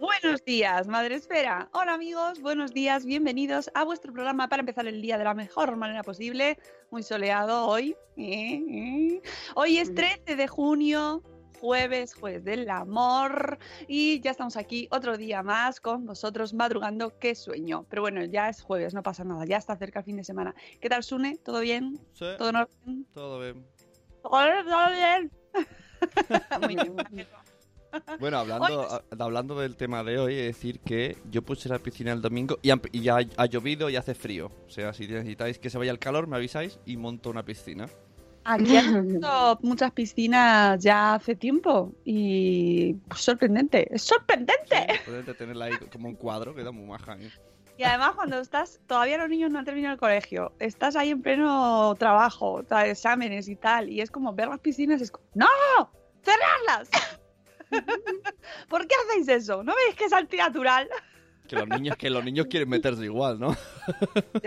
Buenos días, Madre Esfera. Hola amigos, buenos días, bienvenidos a vuestro programa para empezar el día de la mejor manera posible. Muy soleado hoy. Eh, eh. Hoy es 13 de junio, jueves, jueves del amor. Y ya estamos aquí otro día más con vosotros madrugando. Qué sueño. Pero bueno, ya es jueves, no pasa nada, ya está cerca el fin de semana. ¿Qué tal, Sune? ¿Todo bien? Sí, ¿Todo en orden? todo bien. ¿Todo bien? Muy bien. Bueno, hablando, a- hablando del tema de hoy, es decir que yo puse la piscina el domingo y, han- y ya ha llovido y hace frío. O sea, si necesitáis que se vaya el calor, me avisáis y monto una piscina. Aquí han visto muchas piscinas ya hace tiempo y pues, sorprendente, es sorprendente. Podéis tenerla ahí como un cuadro, queda muy maja. ¿eh? Y además cuando estás, todavía los niños no han terminado el colegio, estás ahí en pleno trabajo, exámenes y tal, y es como ver las piscinas, es como, ¡no! ¡Cerrarlas! ¿Por qué hacéis eso? ¿No veis que es antinatural? Que los niños, que los niños quieren meterse igual, ¿no?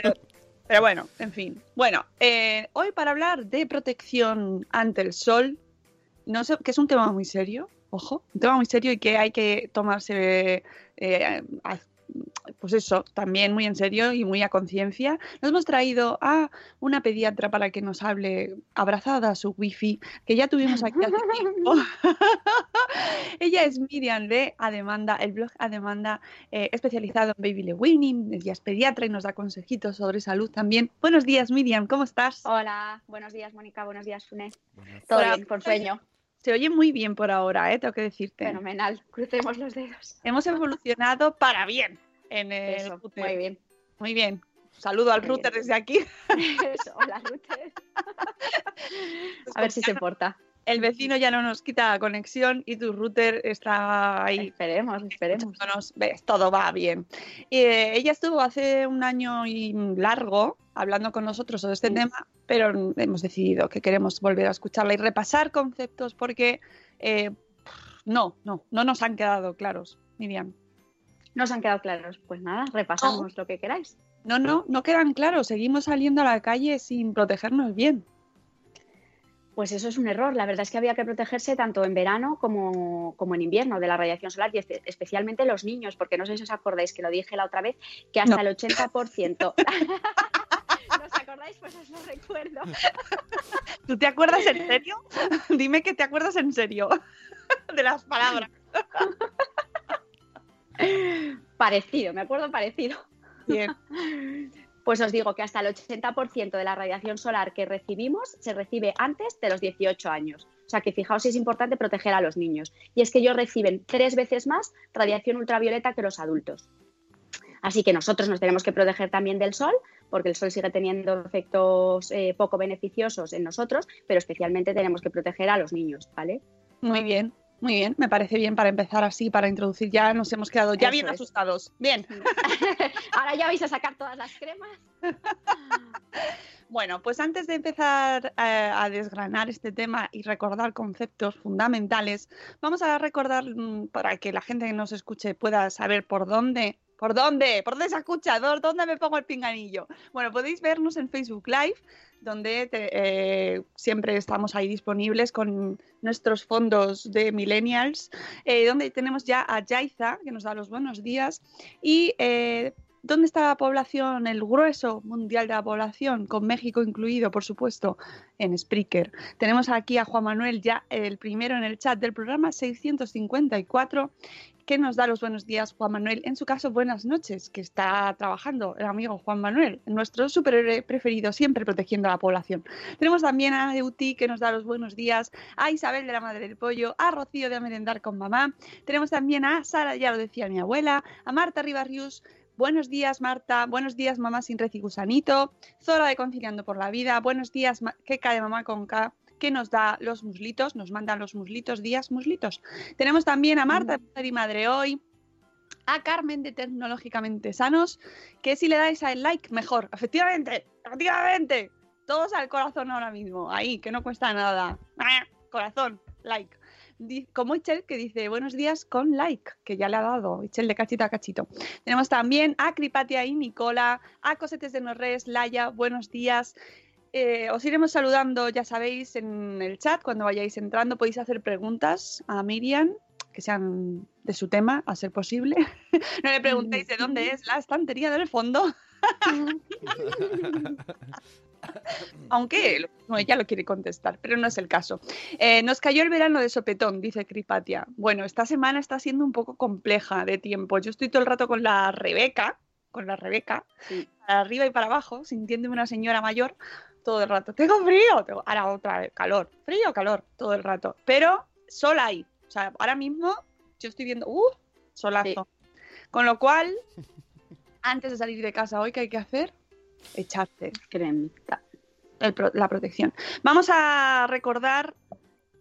Pero bueno, en fin. Bueno, eh, hoy para hablar de protección ante el sol, no sé, que es un tema muy serio, ojo, un tema muy serio y que hay que tomarse, eh, pues eso, también muy en serio y muy a conciencia. Nos hemos traído a una pediatra para que nos hable abrazada a su wifi, que ya tuvimos aquí hace tiempo. Ella es Miriam de Ademanda, el blog Ademanda eh, especializado en baby weaning, ella es pediatra y nos da consejitos sobre salud también. Buenos días, Miriam, ¿cómo estás? Hola, buenos días Mónica, buenos días Sune. Todo Hola. bien, con sueño. Se oye muy bien por ahora, ¿eh? tengo que decirte. Fenomenal, crucemos los dedos. Hemos evolucionado para bien en el Eso, router. muy bien. Muy bien. Saludo al Muy router bien. desde aquí. Eso, hola Ruth. A ver si se porta. El vecino ya no nos quita la conexión y tu router está ahí. Esperemos, esperemos. Ves, todo va bien. Eh, ella estuvo hace un año y largo hablando con nosotros sobre este Sí. tema, pero hemos decidido que queremos volver a escucharla y repasar conceptos porque eh, no, no, no nos han quedado claros, Miriam. ¿Nos han quedado claros? Pues nada, repasamos lo que queráis. No, no, no quedan claros. Seguimos saliendo a la calle sin protegernos bien. Pues eso es un error. La verdad es que había que protegerse tanto en verano como, como en invierno de la radiación solar y espe- especialmente los niños, porque no sé si os acordáis que lo dije la otra vez, que hasta No. el 80%. ¿No os acordáis? Pues os lo recuerdo. ¿Tú te acuerdas en serio? Dime que te acuerdas en serio de las palabras. Parecido, me acuerdo parecido. Bien. Pues os digo que hasta el 80% de la radiación solar que recibimos se recibe antes de los 18 años. O sea que fijaos si es importante proteger a los niños. Y es que ellos reciben tres veces más radiación ultravioleta que los adultos. Así que nosotros nos tenemos que proteger también del sol, porque el sol sigue teniendo efectos eh, poco beneficiosos en nosotros, pero especialmente tenemos que proteger a los niños, ¿vale? Muy bien, muy bien. Me parece bien para empezar así, para introducir. Ya nos hemos quedado ya Eso bien es. asustados. Bien. Ahora ya vais a sacar todas las cremas. Bueno, pues antes de empezar eh, a desgranar este tema y recordar conceptos fundamentales, vamos a recordar mm, para que la gente que nos escuche pueda saber por dónde ¿Por dónde? ¿Por dónde se escucha? ¿Dónde me pongo el pinganillo? Bueno, podéis vernos en Facebook Live, donde eh, siempre estamos ahí disponibles con nuestros fondos de millennials, eh, donde tenemos ya a Yaiza, que nos da los buenos días, y eh, ¿Dónde está la población, el grueso mundial de la población, con México incluido, por supuesto, en Spreaker? Tenemos aquí a Juan Manuel, ya el primero en el chat del programa 654, que nos da los buenos días, Juan Manuel. En su caso, buenas noches, que está trabajando el amigo Juan Manuel, nuestro superhéroe preferido, siempre protegiendo a la población. Tenemos también a Euti, que nos da los buenos días, a Isabel de la Madre del Pollo, a Rocío de Merendar con Mamá. Tenemos también a Sara, ya lo decía mi abuela, a Marta Ribarrius, Buenos días, Marta. Buenos días, mamá sin red y gusanito. Zora de Conciliando por la Vida. Buenos días, Keka de mamá con K que nos da los muslitos, nos mandan los muslitos, días muslitos. Tenemos también a Marta de y Madre Hoy, a Carmen de Tecnológicamente Sanos, que si le dais al like, mejor. Efectivamente, efectivamente. Todos al corazón ahora mismo, ahí, que no cuesta nada. Corazón, like como Ichel que dice buenos días con like, que ya le ha dado Ichel de cachito a cachito. Tenemos también a Cripatia y Nicola, a Cosetes de Norres, Laya, buenos días. Eh, os iremos saludando, ya sabéis, en el chat, cuando vayáis entrando podéis hacer preguntas a Miriam, que sean de su tema, a ser posible. no le preguntéis de dónde es la estantería del fondo. Aunque ella lo quiere contestar, pero no es el caso. Eh, nos cayó el verano de sopetón, dice Cripatia. Bueno, esta semana está siendo un poco compleja de tiempo. Yo estoy todo el rato con la Rebeca, con la Rebeca, para arriba y para abajo, sintiéndome una señora mayor todo el rato. Tengo frío, tengo... ahora otra vez calor, frío, calor, todo el rato. Pero sol hay. O sea, ahora mismo yo estoy viendo, ¡uh! Solazo. Con lo cual, antes de salir de casa hoy, ¿qué hay que hacer? echarte cremita. la protección. Vamos a recordar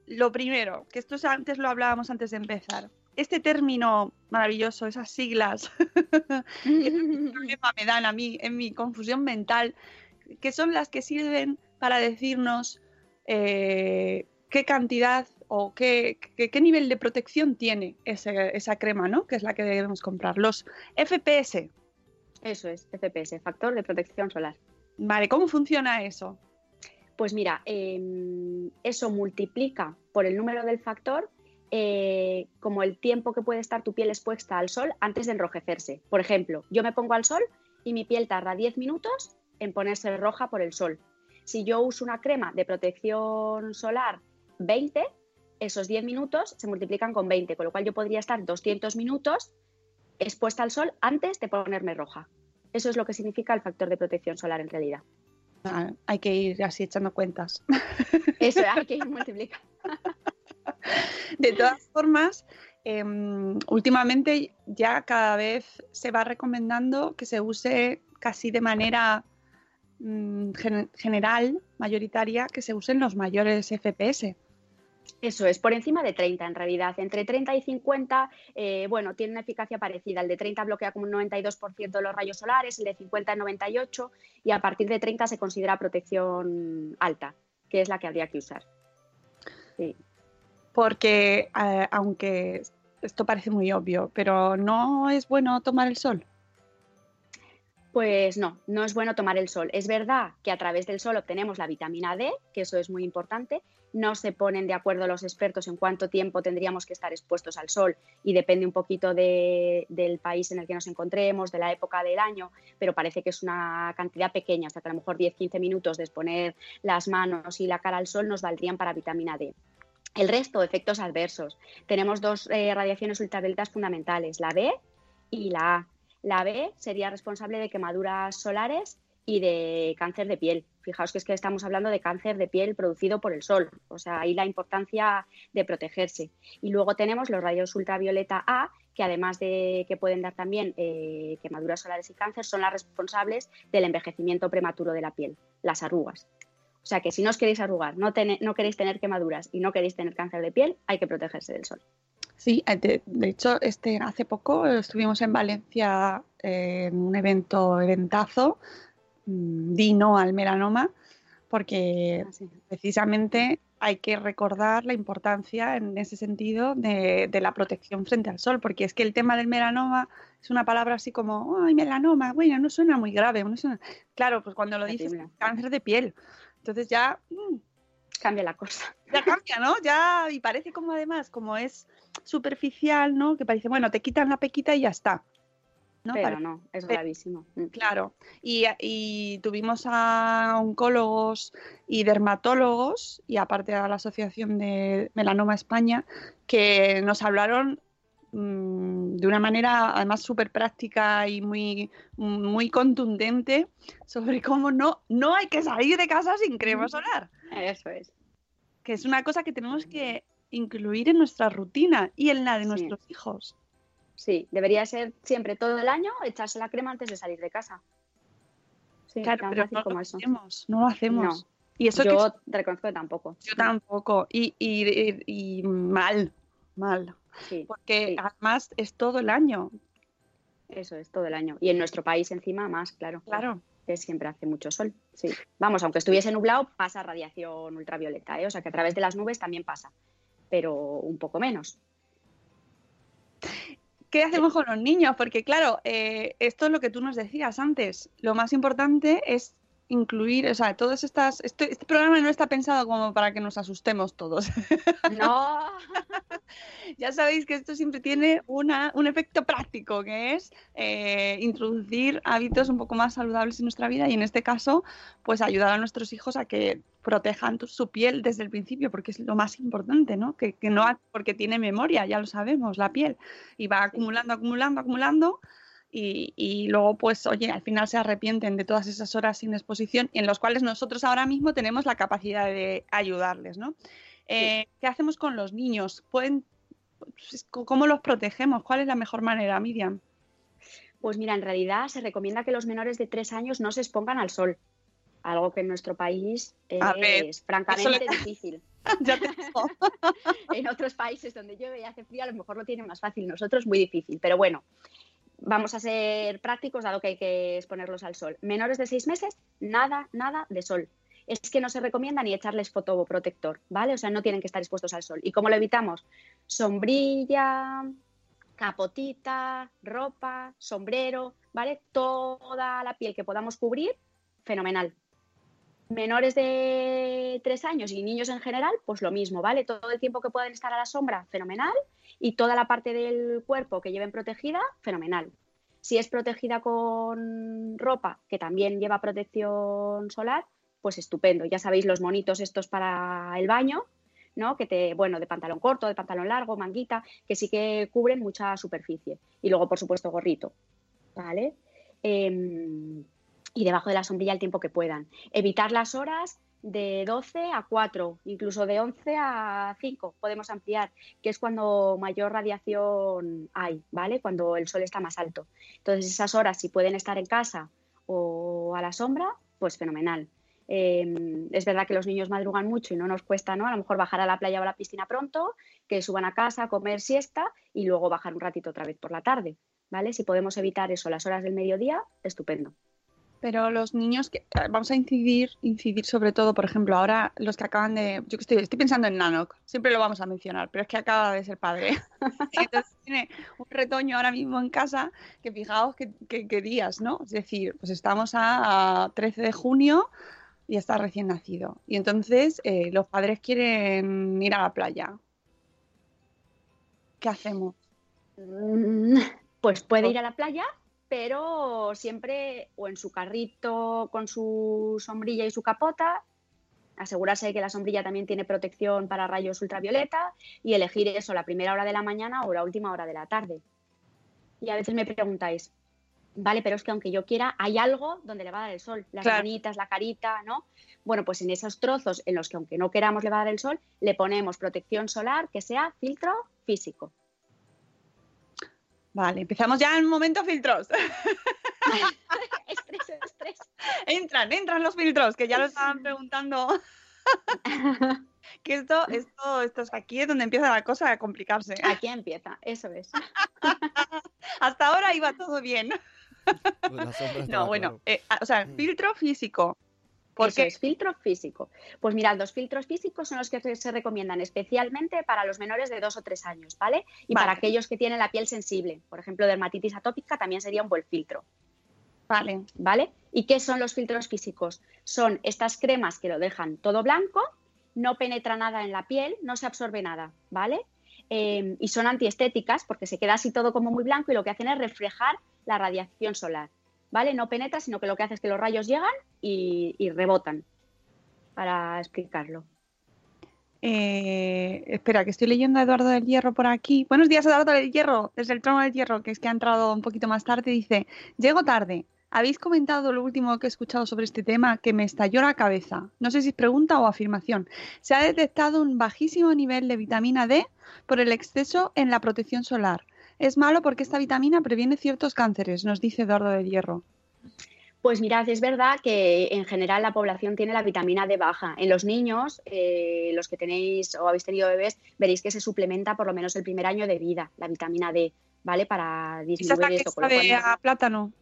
lo primero, que esto antes lo hablábamos antes de empezar. Este término maravilloso, esas siglas, me dan a mí en mi confusión mental, que son las que sirven para decirnos eh, qué cantidad o qué, qué, nivel de protección tiene esa crema, ¿no? Que es la que debemos comprar. Los FPS, eso es, FPS, factor de protección solar. Vale, ¿cómo funciona eso? Pues mira, em, eso multiplica por el número del factor eh, como el tiempo que puede estar tu piel expuesta al sol antes de enrojecerse. Por ejemplo, yo me pongo al sol y mi piel tarda 10 minutos en ponerse roja por el sol. Si yo uso una crema de protección solar 20, esos 10 minutos se multiplican con 20, con lo cual yo podría estar 200 minutos expuesta al sol antes de ponerme roja. Eso es lo que significa el factor de protección solar en realidad. Ah, hay que ir así echando cuentas. Eso, hay que ir multiplicando. De todas formas, em, últimamente ya cada vez se va recomendando que se use casi de manera mm, general, mayoritaria, que se usen los mayores FPS. Eso es, por encima de 30 en realidad. Entre 30 y 50, eh, bueno, tiene una eficacia parecida. El de 30 bloquea como un 92% de los rayos solares, el de 50 el 98% y a partir de 30 se considera protección alta, que es la que habría que usar. Porque, eh, aunque esto parece muy obvio, pero no es bueno tomar el sol. Pues no, no es bueno tomar el sol. Es verdad que a través del sol obtenemos la vitamina D, que eso es muy importante, no se ponen de acuerdo los expertos en cuánto tiempo tendríamos que estar expuestos al sol y depende un poquito del país en el que nos encontremos, de la época del año, pero parece que es una cantidad pequeña, hasta que a lo mejor 10-15 minutos de exponer las manos y la cara al sol nos valdrían para vitamina D. El resto, efectos adversos. Tenemos dos eh, radiaciones ultravioletas fundamentales, la B y la A. La B sería responsable de quemaduras solares y de cáncer de piel. Fijaos que es que estamos hablando de cáncer de piel producido por el sol, o sea, ahí la importancia de protegerse. Y luego tenemos los rayos ultravioleta A, que además de que pueden dar también eh, quemaduras solares y cáncer, son las responsables del envejecimiento prematuro de la piel, las arrugas. O sea que si no os queréis arrugar, no, no queréis tener quemaduras y no queréis tener cáncer de piel, hay que protegerse del sol. Sí, de, hecho, este, hace poco estuvimos en Valencia en un evento, eventazo, Mm, di no al melanoma porque ah, precisamente hay que recordar la importancia en ese sentido de, la protección frente al sol, porque es que el tema del melanoma es una palabra así como, ay, melanoma, bueno, no suena muy grave. No suena... Claro, pues cuando lo dices, cáncer de piel. Entonces ya... Mm, cambia la cosa. Ya cambia, ¿no? Ya, y parece como además, como es superficial, ¿no? Que parece, bueno, te quitan la pequita y ya está. ¿no? Pero no, es gravísimo. Mm. Claro, y, tuvimos a oncólogos y dermatólogos, y aparte a la Asociación de Melanoma España, que nos hablaron mm, de una manera además súper práctica y muy, muy contundente sobre cómo no, no hay que salir de casa sin crema solar. Eso es. Que es una cosa que tenemos que incluir en nuestra rutina y en la de nuestros hijos. Sí, debería ser siempre todo el año echarse la crema antes de salir de casa. Sí, claro, pero no como lo eso. Hacemos, no lo hacemos. Y eso yo te reconozco que tampoco. Yo tampoco. Y, y, y, mal, mal. Porque además es todo el año. Eso es todo el año. Y en nuestro país encima más, claro. Claro. Que siempre hace mucho sol. Sí. Vamos, aunque estuviese nublado, pasa radiación ultravioleta, ¿eh? O sea que a través de las nubes también pasa. Pero un poco menos. ¿qué hacemos con los niños? Porque claro, eh, esto es lo que tú nos decías antes. Lo más importante es incluir, o sea, todas estas, este, este, programa no está pensado como para que nos asustemos todos. No. ya sabéis que esto siempre tiene una, un efecto práctico, que es eh, introducir hábitos un poco más saludables en nuestra vida y en este caso, pues ayudar a nuestros hijos a que protejan su piel desde el principio, porque es lo más importante, ¿no? Que, que no, porque tiene memoria, ya lo sabemos, la piel, y va acumulando, acumulando, acumulando y, luego, pues, oye, al final se arrepienten de todas esas horas sin exposición en los cuales nosotros ahora mismo tenemos la capacidad de ayudarles, ¿no? Eh, ¿Qué hacemos con los niños? ¿Pueden, pues, ¿Cómo los protegemos? ¿Cuál es la mejor manera, Miriam? Pues mira, en realidad se recomienda que los menores de tres años no se expongan al sol, algo que en nuestro país es francamente difícil. ya te en otros países donde llueve y hace frío a lo mejor lo tienen más fácil, nosotros muy difícil, pero bueno, vamos a ser prácticos, dado que hay que exponerlos al sol. Menores de seis meses, nada, nada de sol. Es que no se recomienda ni echarles fotoprotector, ¿vale? O sea, no tienen que estar expuestos al sol. ¿Y cómo lo evitamos? Sombrilla, capotita, ropa, sombrero, ¿vale? Toda la piel que podamos cubrir, fenomenal. Menores de tres años y niños en general, pues lo mismo, ¿vale? Todo el tiempo que pueden estar a la sombra, fenomenal y toda la parte del cuerpo que lleven protegida, fenomenal. Si es protegida con ropa que también lleva protección solar, pues estupendo. Ya sabéis los monitos estos para el baño, ¿no? Que te, bueno, de pantalón corto, de pantalón largo, manguita, que sí que cubren mucha superficie. Y luego, por supuesto, gorrito, ¿vale? Em, y debajo de la sombrilla el tiempo que puedan. Evitar las horas de 12 a 4, incluso de 11 a 5 podemos ampliar, que es cuando mayor radiación hay, ¿vale? Cuando el sol está más alto. Entonces esas horas, si pueden estar en casa o a la sombra, pues fenomenal. Em, es verdad que los niños madrugan mucho y no nos cuesta, ¿no? A lo mejor bajar a la playa o a la piscina pronto, que suban a casa, comer siesta y luego bajar un ratito otra vez por la tarde, ¿vale? Si podemos evitar eso, las horas del mediodía, estupendo. Pero los niños, que, eh, vamos a incidir, incidir sobre todo, por ejemplo, ahora los que acaban de, yo estoy, estoy pensando en Nanok, siempre lo vamos a mencionar, pero es que acaba de ser padre. Entonces tiene un retoño ahora mismo en casa, que fijaos qué días, ¿no? Es decir, pues estamos a, 13 de junio y está recién nacido. Y entonces eh, los padres quieren ir a la playa. ¿Qué hacemos? Mm, pues puede ir a la playa pero siempre o en su carrito con su sombrilla y su capota, asegurarse de que la sombrilla también tiene protección para rayos ultravioleta y elegir eso la primera hora de la mañana o la última hora de la tarde. Y a veces me preguntáis, vale, pero es que aunque yo quiera, hay algo donde le va a dar el sol, las manitas, la carita, ¿no? Bueno, pues en esos trozos en los que aunque no queramos le va a dar el sol, le ponemos protección solar que sea filtro físico. Vale, empezamos ya en momento filtros. estrés, estrés. Entran, entran los filtros, que ya lo estaban preguntando. que esto, esto, esto es aquí es donde empieza la cosa a complicarse. Aquí empieza, eso es. Hasta ahora iba todo bien. no, bueno, eh, o sea, filtro físico. ¿Por qué? es filtro físico. Pues mirad, los filtros físicos son los que se recomiendan especialmente para los menores de dos o tres años, ¿vale? Y para aquellos que tienen la piel sensible. Por ejemplo, dermatitis atópica también sería un buen filtro. Vale. ¿Vale? ¿Y qué son los filtros físicos? Son estas cremas que lo dejan todo blanco, no penetra nada en la piel, no se absorbe nada, ¿vale? Em, y son antiestéticas porque se queda así todo como muy blanco y lo que hacen es reflejar la radiación solar. ¿Vale? No penetra, sino que lo que hace es que los rayos llegan y, rebotan, para explicarlo. Eh, espera, que estoy leyendo a Eduardo del Hierro por aquí. Buenos días, Eduardo del Hierro, desde el trono del Hierro, que es que ha entrado un poquito más tarde. Dice: Llego tarde. Habéis comentado lo último que he escuchado sobre este tema que me estalló la cabeza. No sé si es pregunta o afirmación. Se ha detectado un bajísimo nivel de vitamina D por el exceso en la protección solar. Es malo porque esta vitamina previene ciertos cánceres, nos dice Eduardo de Hierro. Pues mirad, es verdad que en general la población tiene la vitamina D baja. En los niños, eh, los que tenéis o habéis tenido bebés, veréis que se suplementa por lo menos el primer año de vida, la vitamina D, ¿vale? Para disminuir esto. Que a plátano?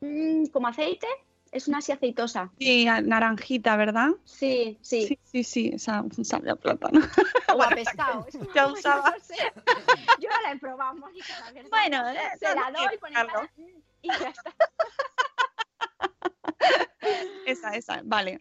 Mm, ¿Como aceite? Es una así aceitosa. Sí, naranjita, ¿verdad? Sí, sí. Sí, sí, sí, esa sabe a plátano. O a pescado. Ya usaba. Yo no la he probado, Mónica, Bueno, se la doy, ponerla y ya está. esa, esa, vale.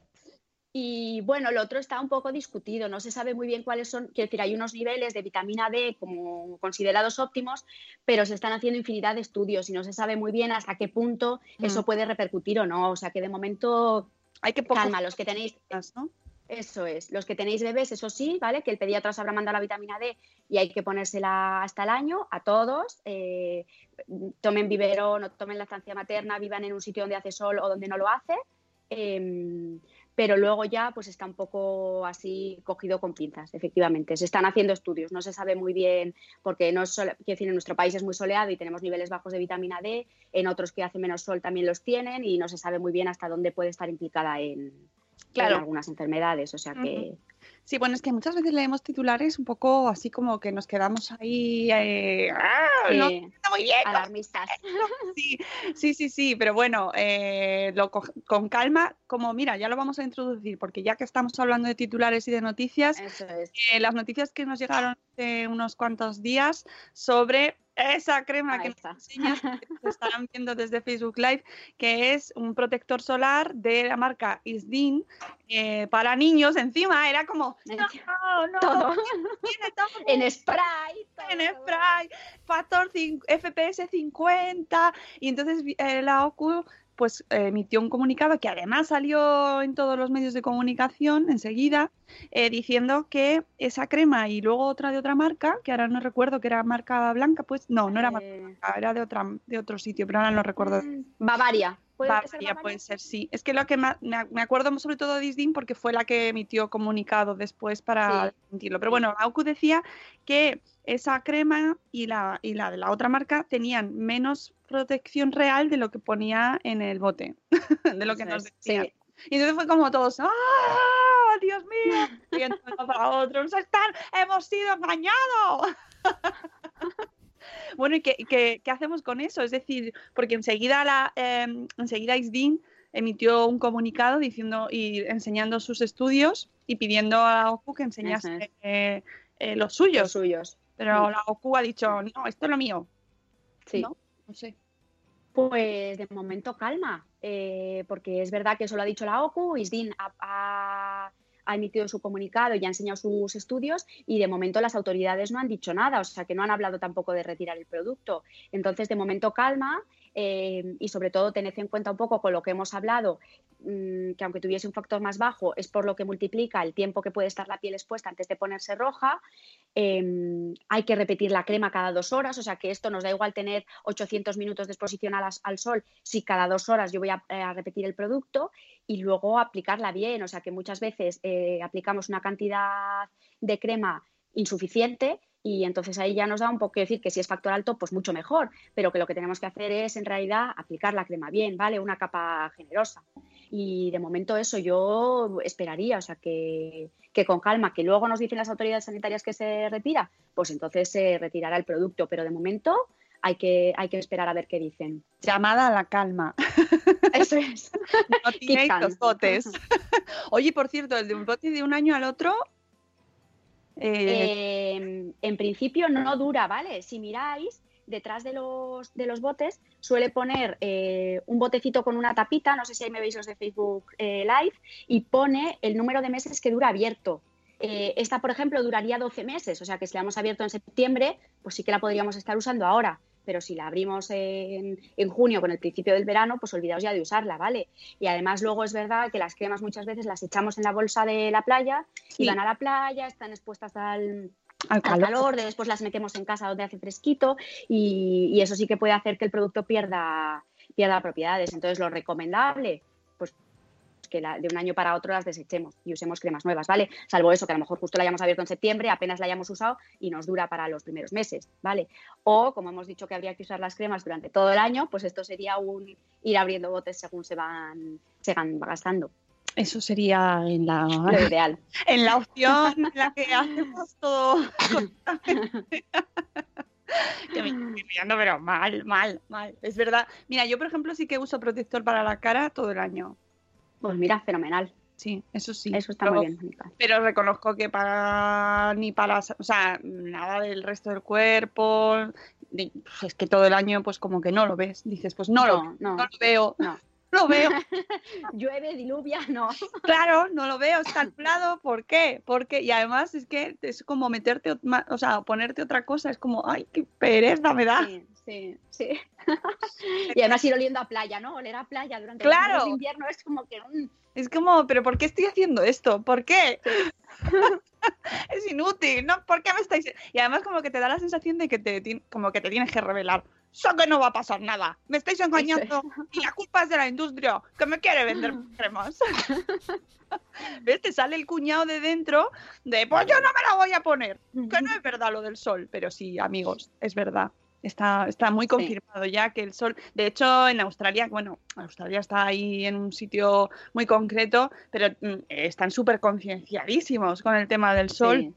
Y bueno, lo otro está un poco discutido, no se sabe muy bien cuáles son, quiero decir, hay unos niveles de vitamina D como considerados óptimos, pero se están haciendo infinidad de estudios y no se sabe muy bien hasta qué punto eso mm. puede repercutir o no. O sea que de momento hay que calma, los que tenéis. Eso es, los que tenéis bebés, eso sí, ¿vale? Que el pediatra os habrá mandado la vitamina D y hay que ponérsela hasta el año a todos. Eh, tomen biberón o tomen la estancia materna, vivan en un sitio donde hace sol o donde no lo hace. Em, pero luego ya pues está un poco así cogido con pinzas, efectivamente. Se están haciendo estudios, no se sabe muy bien, porque no es decir, en nuestro país es muy soleado y tenemos niveles bajos de vitamina D, en otros que hace menos sol también los tienen y no se sabe muy bien hasta dónde puede estar implicada en, algunas enfermedades, o sea que... Sí, bueno, es que muchas veces leemos titulares un poco así como que nos quedamos ahí. Eh, ¡ah! no, muy bien. Alarmistas. Sí, sí, sí, sí, pero bueno, eh, lo con calma, como mira, ya lo vamos a introducir, porque ya que estamos hablando de titulares y de noticias, eh, las noticias que nos llegaron hace unos cuantos días sobre esa crema que nos enseñas, que estarán viendo desde Facebook Live, que es un protector solar de la marca Isdin eh, para niños. Encima era como, no, no, todo. en spray. En spray, factor FPS 50. Y entonces eh, la OCU pues emitió un comunicado que además salió en todos los medios de comunicación enseguida, eh, diciendo que esa crema y luego otra de otra marca, que ahora no recuerdo que era marca blanca, pues no, no era marca eh. blanca, era de otra de otro sitio, pero ahora no recuerdo. Mm, Bavaria. ¿Puede Bavaria, puede ser, sí. Es que lo que me acuerdo sobre todo de Disney porque fue la que emitió comunicado después para sentirlo. Pero bueno, Auku decía que esa crema y la, y la de la otra marca tenían menos protección real de lo que ponía en el bote, de lo que nos decía. Y entonces fue como todos, ¡ah! ¡Dios mío! Y entonces para otros, ¡están! ¡Hemos sido engañados! bueno, ¿y qué, hacemos con eso? Es decir, porque enseguida, la, eh, enseguida Isdin emitió un comunicado diciendo y enseñando sus estudios y pidiendo a OCU que enseñase eh, eh, los suyos. Los suyos. Pero la OCU ha dicho, no, esto es lo mío. Sí. No sé. Pues de momento calma, eh, porque es verdad que eso lo ha dicho la OCU, ISDIN ha, emitido su comunicado y ha enseñado sus estudios y de momento las autoridades no han dicho nada, o sea que no han hablado tampoco de retirar el producto. Entonces, de momento calma eh, y sobre todo tened en cuenta un poco con lo que hemos hablado, mm, que aunque tuviese un factor más bajo, es por lo que multiplica el tiempo que puede estar la piel expuesta antes de ponerse roja. Em, hay que repetir la crema cada dos horas, o sea que esto nos da igual tener 800 minutos de exposición al sol si cada dos horas yo voy a, repetir el producto y luego aplicarla bien, o sea que muchas veces eh, aplicamos una cantidad de crema insuficiente y entonces ahí ya nos da un poco decir que si es factor alto, pues mucho mejor, pero que lo que tenemos que hacer es en realidad aplicar la crema bien, ¿vale? Una capa generosa. Y de momento eso yo esperaría, o sea, que, que con calma, que luego nos dicen las autoridades sanitarias que se retira, pues entonces se retirará el producto, pero de momento hay que, hay que esperar a ver qué dicen. Llamada a la calma. Eso es. No tiréis los botes. Oye, por cierto, el de un bote de un año al otro. Eh, Eh, en principio no dura, ¿vale? Si miráis, detrás de los, de los botes suele poner eh, un botecito con una tapita, no sé si ahí me veis los de Facebook eh, Live, y pone el número de meses que dura abierto. Esta, por ejemplo, duraría 12 meses, o sea que si la hemos abierto en septiembre, pues sí que la podríamos estar usando ahora. Pero si la abrimos en, en junio con el principio del verano, pues olvidaos ya de usarla, ¿vale? Y además luego es verdad que las cremas muchas veces las echamos en la bolsa de la playa Sí. y van a la playa, están expuestas al, al al calor. calor, de después las metemos en casa donde hace fresquito y, y eso sí que puede hacer que el producto pierda, pierda propiedades. Entonces, lo recomendable, pues que la- de un año para otro las desechemos y usemos cremas nuevas, ¿vale? Salvo eso, que a lo mejor justo la hayamos abierto en septiembre, apenas la hayamos usado y nos dura para los primeros meses, ¿vale? O, como hemos dicho que habría que usar las cremas durante todo el año, pues esto sería un ir abriendo botes según se van, se van gastando, Eso sería en la, lo ideal. en la opción en la que hacemos todo. que me estoy mirando, pero mal, mal, mal. Es verdad. Mira, yo, por ejemplo, sí que uso protector para la cara todo el año. Pues mira, fenomenal. Sí, eso sí. Eso está muy bien. Pero reconozco que para ni para, o sea, nada del resto del cuerpo, ni- es que todo el año pues como que no lo ves. Dices, pues no, lo, No, lo veo, No. lo veo. Llueve, diluvia, no. Claro, no lo veo, está nublado, ¿por qué? Porque y además es que es como meterte, o sea, ponerte otra cosa, es como, ay, qué pereza me da. Sí, sí, sí. y además ir oliendo a playa, ¿no? Oler a playa durante Claro. de invierno es como que... mm, Es como, pero ¿por qué estoy haciendo esto? ¿Por qué? es inútil, ¿no? ¿Por qué me estáis...? Y además como que te da la sensación de que te, como que te tienes que revelar. Eso que no va a pasar nada. Me estáis engañando y la culpa es de la industria que me quiere vender cremas. ¿Ves? Te sale el cuñado de dentro de, pues yo no me la voy a poner. Que no es verdad lo del sol. Pero sí, amigos, es verdad. Está, está muy confirmado ya que el sol, de hecho en Australia, bueno, Australia está ahí en un sitio muy concreto, pero mm, están súper concienciadísimos con el tema del sol, sí,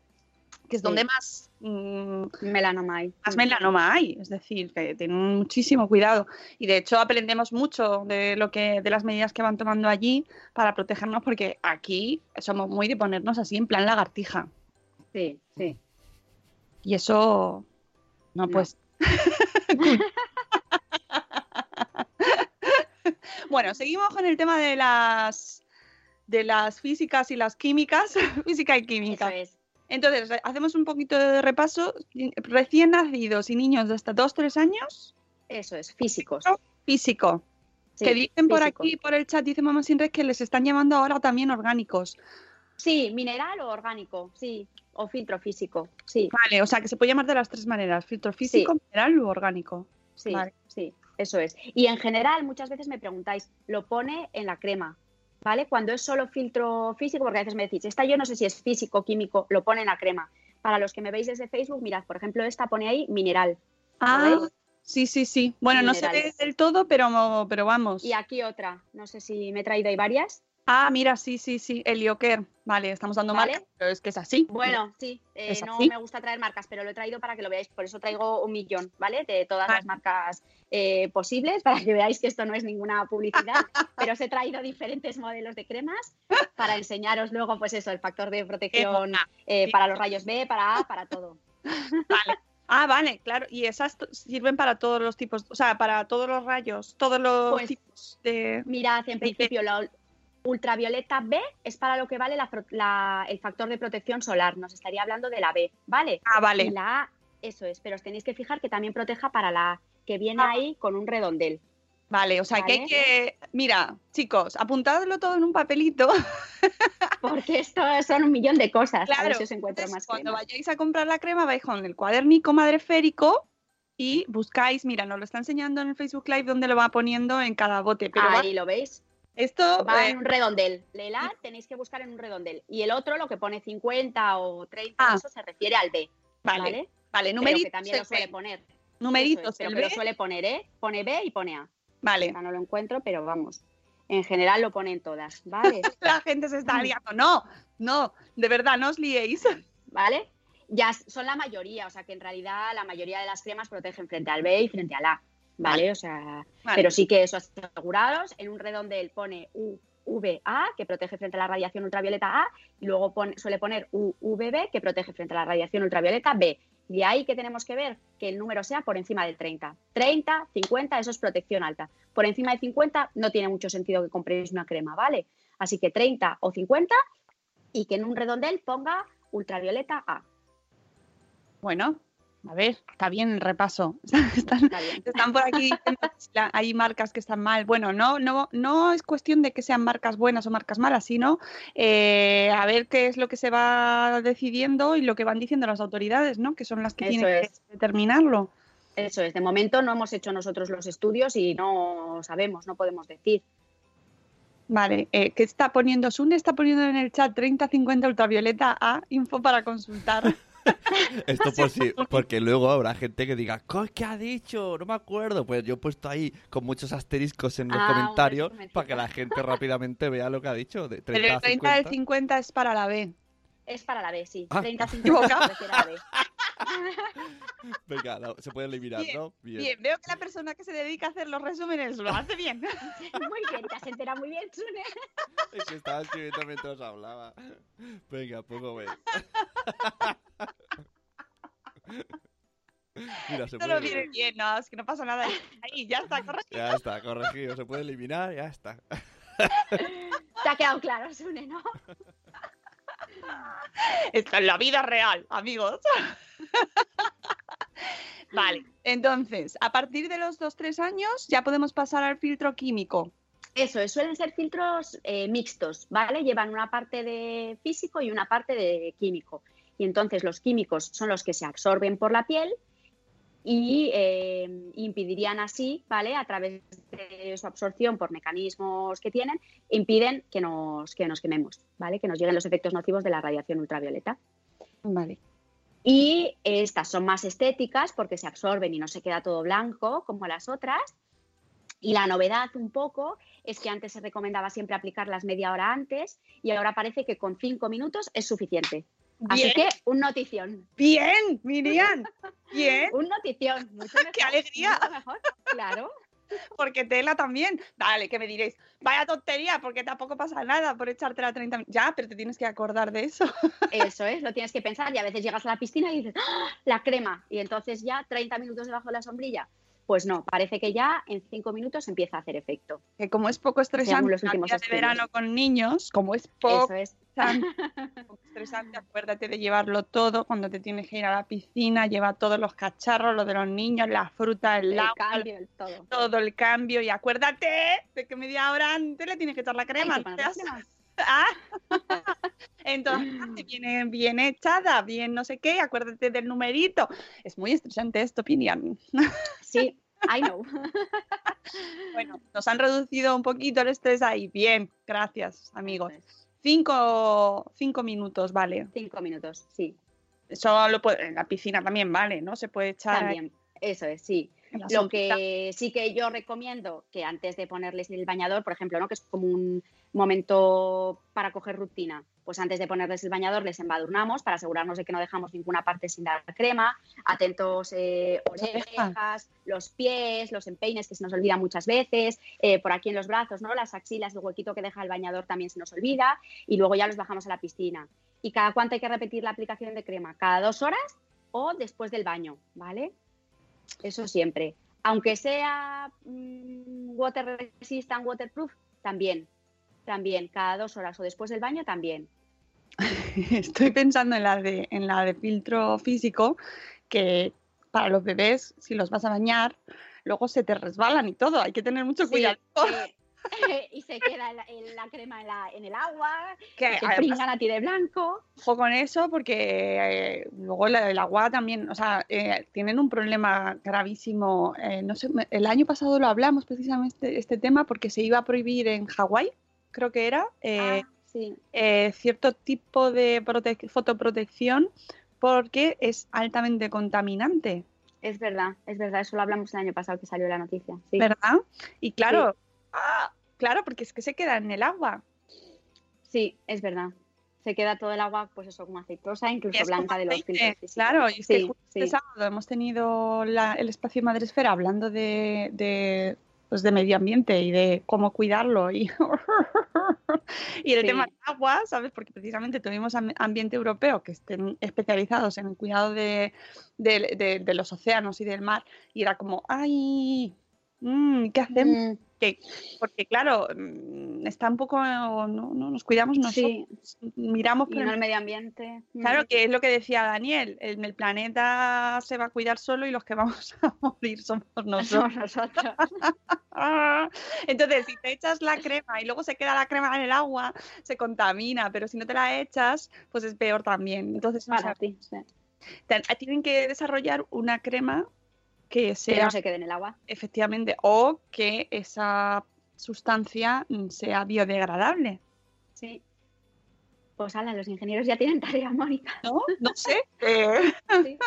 que es sí. donde más, mm, melanoma hay. más melanoma hay, es decir, que tienen muchísimo cuidado. Y de hecho aprendemos mucho de lo que, de las medidas que van tomando allí para protegernos, porque aquí somos muy de ponernos así en plan lagartija. Sí, sí. Y eso no, No. pues. bueno, seguimos con el tema de las de las físicas y las químicas, física y Eso química. es. Entonces, hacemos un poquito de repaso. Recién nacidos y niños de hasta 2-3 años, Eso es, físicos. físico. Sí, que dicen por aquí, por el chat, dice Mamá Sin Red que les están llamando ahora también orgánicos. Sí, mineral o orgánico, sí. O filtro físico, sí. Vale, o sea que se puede llamar de las tres maneras: filtro físico, mineral o orgánico. Sí, Vale. sí, eso es. Y en general, muchas veces me preguntáis, lo pone en la crema, ¿vale? Cuando es solo filtro físico, porque a veces me decís, esta yo no sé si es físico, químico, lo pone en la crema. Para los que me veis desde Facebook, mirad, por ejemplo, esta pone ahí mineral. Ah, sí, sí, sí. Bueno, no se ve del todo, pero, pero vamos. Y aquí otra, no sé si me he traído ahí varias. Ah, mira, sí, sí, sí. Elioker. Vale, estamos dando Vale. marca, pero es que es así. Bueno, sí, eh, ¿Es no así? me gusta traer marcas, pero lo he traído para que lo veáis, por eso traigo un millón, ¿vale? De todas Vale. las marcas eh, posibles, para que veáis que esto no es ninguna publicidad, pero os he traído diferentes modelos de cremas para enseñaros luego, pues eso, el factor de protección eh, Sí. para los rayos B, para A, para todo. Vale. Ah, vale, claro. Y esas sirven para todos los tipos, o sea, para todos los rayos, todos los Pues- tipos de. Mirad, en De- principio, la ultravioleta B es para lo que vale la la- el factor de protección solar, nos estaría hablando de la B, ¿vale? Ah, Y vale. la A, eso es, pero os tenéis que fijar que también proteja para la A, que viene Ah. ahí con un redondel. Vale, o sea que hay que. Mira, chicos, apuntadlo todo en un papelito. Porque esto son un millón de cosas. a Claro. ver si os encuentro Entonces, más cuando vayáis a comprar la crema, vais con el cuadernico madreférico y buscáis, mira, nos lo está enseñando en el Facebook Live donde lo va poniendo en cada bote. Pero va- Ahí lo veis. Esto. Va eh, en un redondel. Lela tenéis que buscar en un redondel. Y el otro, lo que pone 50 o 30, Ah. eso se refiere al B. vale, ¿Vale? vale, numeritos. que también lo el suele B, poner. numeritos, pero que lo suele poner, ¿eh? Pone B y pone A. Vale. Ahora no lo encuentro, pero vamos. En general lo ponen todas, ¿vale? La gente se está liando. No, no, de verdad, no os liéis. ¿Vale? Ya son la mayoría, o sea que en realidad la mayoría de las cremas protegen frente al B y frente al A, ¿vale? O sea, Vale. pero sí que eso asegurados. En un redondel pone UVA, que protege frente a la radiación ultravioleta A, y luego pone- suele poner UVB, que protege frente a la radiación ultravioleta B. De ahí que tenemos que ver que el número sea por encima del 30. 30, 50, eso es protección alta. Por encima de 50 no tiene mucho sentido que compréis una crema, ¿vale? Así que 30 o 50 y que en un redondel ponga ultravioleta A. Bueno, a ver, está bien el repaso. Están, Está bien. están por aquí hay marcas que están mal. Bueno, no, no, no es cuestión de que sean marcas buenas o marcas malas, sino eh, a ver qué es lo que se va decidiendo y lo que van diciendo las autoridades, ¿no? Que son las que Eso tienen es. que determinarlo. Eso es, de momento no hemos hecho nosotros los estudios y no sabemos, no podemos decir. Vale, eh, ¿qué está poniendo? Sune está poniendo en el chat 3050 ultravioleta A, info para consultar. Esto por si, porque luego habrá gente que diga, "Co- ¿qué ha dicho? No me acuerdo. Pues yo he puesto ahí con muchos asteriscos en los Ah, comentarios para que la gente rápidamente vea lo que ha dicho. De 30 Pero el 30 del 50. 50 es para la B. Es para la B, sí. Ah. 30 Equivocado. 50 la B. Venga, se puede eliminar, Bien, ¿no? Bien, veo que la persona que se dedica a hacer los resúmenes lo hace bien. Muy bien, te has enterado muy bien, Sune. Es que estaba escribiendo mientras hablaba. Venga, pongo B. Mira, se Esto puede. viene bien, no, es que no pasa nada. Ahí, ya está, correcto. Ya está, corregido. Se puede eliminar, ya está. Te ha quedado claro, Sune, ¿no? Esto es la vida real, amigos. Vale, entonces, a partir de los 2-3 años ya podemos pasar al filtro químico. Eso es, suelen ser filtros eh, mixtos, ¿vale? Llevan una parte de físico y una parte de químico. Y entonces los químicos son los que se absorben por la piel y eh, impedirían así, ¿vale? A través de su absorción por mecanismos que tienen, impiden que nos, que nos quememos, ¿vale? Que nos lleguen los efectos nocivos de la radiación ultravioleta. Vale. Y estas son más estéticas porque se absorben y no se queda todo blanco como las otras. Y la novedad un poco es que antes se recomendaba siempre aplicarlas media hora antes y ahora parece que con cinco minutos es suficiente. Así que un notición, bien, Miriam, bien, un notición. Mucho mejor, ¡Qué alegría! mucho mejor, claro. porque tela también. Vale, que me diréis, vaya tontería, porque tampoco pasa nada por echártela 30 minutos. Ya, pero te tienes que acordar de eso. Eso es, lo tienes que pensar y a veces llegas a la piscina y dices, ¡Ah! la crema. Y entonces ya 30 minutos debajo de la sombrilla. Pues no, parece que ya en cinco minutos empieza a hacer efecto. Que como es poco estresante los últimos día de verano con niños, como es poco es. estresante, poco estresante, acuérdate de llevarlo todo cuando te tienes que ir a la piscina, lleva todos los cacharros, lo de los niños, la fruta, el, El agua, cambio, el todo. todo el cambio y acuérdate de que media hora antes le tienes que echar la crema. Hay que ¿no poner te la has- crema. Ah. Entonces, viene bien echada, bien no sé qué, acuérdate del numerito. Es muy estresante esto, Pinian. Sí, I know. Bueno, nos han reducido un poquito el estrés ahí. Bien, gracias, amigos. Cinco, cinco minutos, vale. Cinco minutos, sí. Eso lo puede, en la piscina también, vale, ¿no? Se puede echar También. Eso es, sí. Lo que sí que yo recomiendo que antes de ponerles el bañador, por ejemplo, ¿no? que es como un momento para coger rutina, pues antes de ponerles el bañador les embadurnamos para asegurarnos de que no dejamos ninguna parte sin dar crema, atentos eh, orejas, los pies, los empeines que se nos olvidan muchas veces, eh, por aquí en los brazos, ¿no? las axilas, el huequito que deja el bañador también se nos olvida y luego ya los bajamos a la piscina. ¿Y cada cuánto hay que repetir la aplicación de crema? ¿Cada dos horas o después del baño? ¿Vale? Eso siempre. Aunque sea mm, water resistant, waterproof, también. También. Cada dos horas o después del baño, también. Estoy pensando en la de en la de filtro físico que para los bebés, si los vas a bañar, luego se te resbalan y todo. Hay que tener mucho Sí, cuidado. y se queda la, crema en, la- en el agua, Que además, pringan a ti de blanco. ojo con eso porque eh, luego el agua también, o sea, eh, tienen un problema gravísimo. eh, no sé, el año pasado lo hablamos precisamente este tema porque se iba a prohibir en Hawái, creo que era, eh, Ah, sí. eh, cierto tipo de prote- fotoprotección porque es altamente contaminante, Es verdad, es verdad. Eso lo hablamos el año pasado que salió la noticia. Sí, ¿verdad? Y claro, ah, claro, porque es que se queda en el agua. sí es verdad. se queda todo el agua, pues eso, como aceitosa, incluso blanca de los filtros. Claro, y es que justo este sábado hemos tenido el espacio Madresfera hablando de, de, pues de medio ambiente y de cómo cuidarlo y, y el tema del agua, ¿sabes? Porque precisamente tuvimos ambiente europeo que estén especializados en el cuidado de, de los océanos y del mar y era como, ay, mm, ¿qué hacemos? Mm porque claro, mm, está un poco, no, nos cuidamos nosotros, miramos por el, medio ambiente. Claro, que es lo que decía Daniel, el, el, planeta se va a cuidar solo y los que vamos a morir somos nosotros. nosotros. Entonces, si te echas la crema y luego se queda la crema en el agua, se contamina, pero si no te la echas, pues es peor también. Entonces, Para ti, tienen que desarrollar una crema que sea, no se quede en el agua. Efectivamente, o que esa sustancia sea biodegradable. Sí. Pues ala, los ingenieros ya tienen tarea, Mónica. No, no sé. Eh.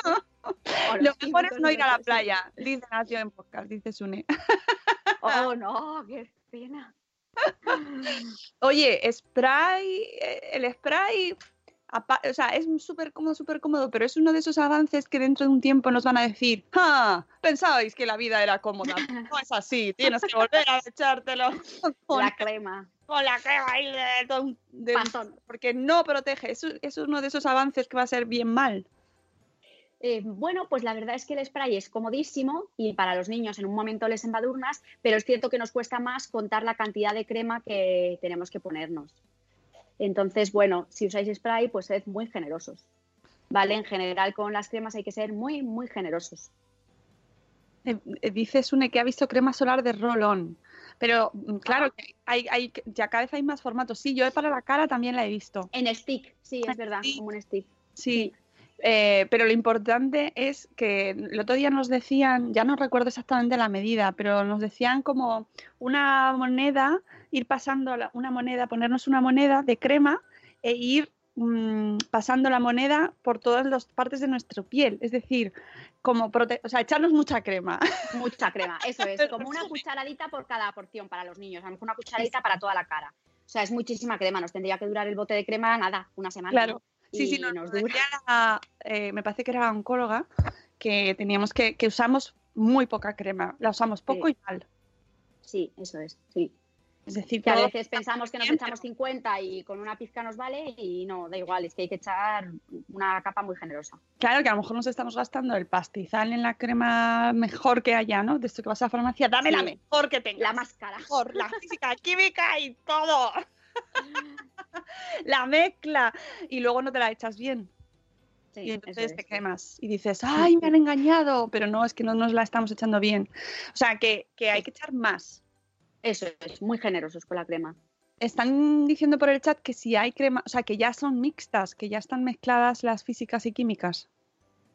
Lo mejor es no ir a la playa, dice Nacio en podcast, dice Sune. Oh, no, qué pena. Oye, spray, eh, el spray o sea, es súper cómodo, súper cómodo, pero es uno de esos avances que dentro de un tiempo nos van a decir, ¡ah! Pensabais que la vida era cómoda. No es así, tienes que volver a echártelo. Con la crema. Con la crema ahí de, de, Porque no protege. Es, es uno de esos avances que va a ser bien mal. Eh, bueno, pues la verdad es que el spray es comodísimo y para los niños en un momento les embadurnas, pero es cierto que nos cuesta más contar la cantidad de crema que tenemos que ponernos. Entonces, bueno, si usáis spray, pues sed muy generosos. ¿Vale? En general con las cremas hay que ser muy, muy generosos. Eh, eh, dice Sune que ha visto crema solar de roll-on. Pero mm, claro, hay, hay, ya cada vez hay más formatos. Sí, yo para la cara también la he visto. En stick, sí, es verdad, como un stick. Sí, eh, pero lo importante es que el otro día nos decían, ya no recuerdo exactamente la medida, pero nos decían como una moneda, ir pasando una moneda, ponernos una moneda de crema e ir mm, pasando la moneda por todas las partes de nuestra piel. Es decir, como o sea, echarnos mucha crema. Mucha crema, eso es, como una cucharadita por cada porción para los niños, a lo mejor una cucharadita para toda la cara. O sea, es muchísima crema, nos tendría que durar el bote de crema nada, una semana. Claro. Sí, sí, nos, eh, me parece que era oncóloga, que teníamos que, que usamos muy poca crema, la usamos poco y mal. Sí, eso es, sí. Es decir, que a veces pensamos que nos echamos 50 y con una pizca nos vale y no, da igual, es que hay que echar una capa muy generosa. Claro, que a lo mejor nos estamos gastando el pastizal en la crema mejor que haya, ¿no? De esto que vas a la farmacia, dame la mejor que tengas. La más cara. Mejor, la física, química y todo. la mezcla y luego no te la echas bien. y entonces te quemas y dices, ay, me han engañado, pero no, es que no nos la estamos echando bien. O sea, que, hay que echar más. Eso es, muy generosos con la crema. Están diciendo por el chat que si hay crema, o sea, que ya son mixtas, que ya están mezcladas las físicas y químicas.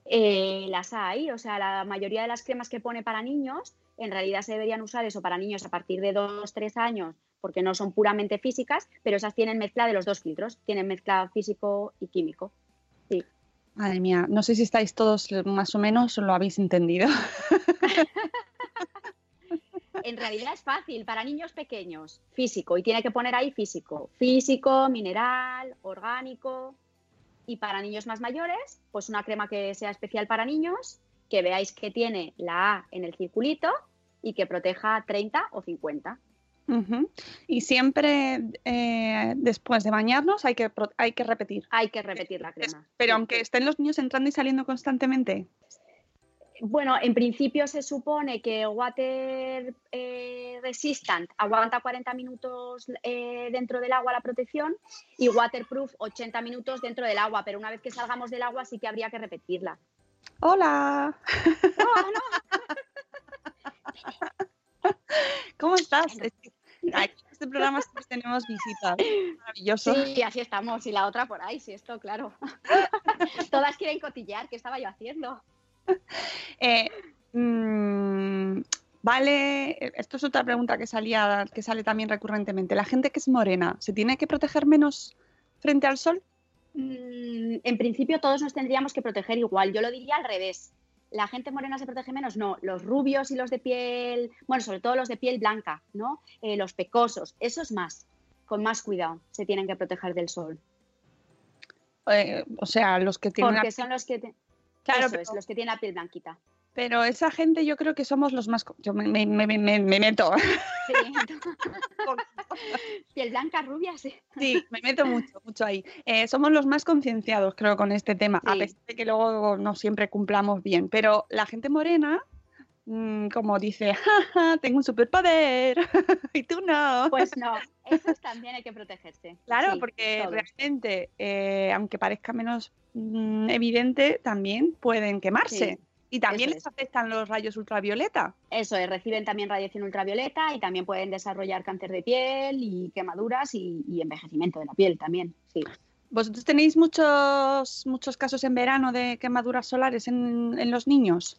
Eh, las hay, o sea, la mayoría de las cremas que pone para niños, en realidad se deberían usar eso para niños a partir de 2-3 años porque no son puramente físicas, pero esas tienen mezcla de los dos filtros, tienen mezcla físico y químico. Sí. Madre mía, no sé si estáis todos más o menos lo habéis entendido. en realidad es fácil, para niños pequeños, físico, y tiene que poner ahí físico, físico, mineral, orgánico. Y para niños más mayores, pues una crema que sea especial para niños, que veáis que tiene la A en el circulito y que proteja 30 o 50. Y siempre eh, después de bañarnos hay que, hay que repetir. Hay que repetir la crema. Pero aunque estén los niños entrando y saliendo constantemente. Bueno, en principio se supone que Water eh, Resistant aguanta 40 minutos eh, dentro del agua la protección y Waterproof 80 minutos dentro del agua, pero una vez que salgamos del agua sí que habría que repetirla. Hola. ¿Cómo estás? en este programa tenemos visitas. Maravilloso. Sí, así estamos. Y la otra por ahí, sí, esto, claro. Todas quieren cotillear. ¿Qué estaba yo haciendo? Eh, mm, vale, esto es otra pregunta que salía, que sale también recurrentemente. La gente que es morena, ¿se tiene que proteger menos frente al sol? Mm, en principio todos nos tendríamos que proteger igual. Yo lo diría al revés la gente morena se protege menos, no, los rubios y los de piel, bueno, sobre todo los de piel blanca, ¿no? Eh, los pecosos, esos más, con más cuidado, se tienen que proteger del sol. eh, o sea, los que tienen... Porque son los que... Claro, Eso es, los que tienen la piel blanquita. Pero esa gente yo creo que somos los más... Yo me, me, me, me meto. Sí. piel blanca, rubia, sí. Sí, me meto mucho, mucho ahí. Eh, somos los más concienciados, creo, con este tema, a pesar de que luego no siempre cumplamos bien. Pero la gente morena Mm, como dice, tengo un superpoder y tú no. Pues no, eso también hay que protegerse. Claro, porque realmente, eh, aunque parezca menos mm, evidente, también pueden quemarse. Y también les afectan los rayos ultravioleta. Eso es, reciben también radiación ultravioleta y también pueden desarrollar cáncer de piel y quemaduras y, envejecimiento de la piel también, sí. ¿Vosotros tenéis muchos, muchos casos en verano de quemaduras solares en, en los niños?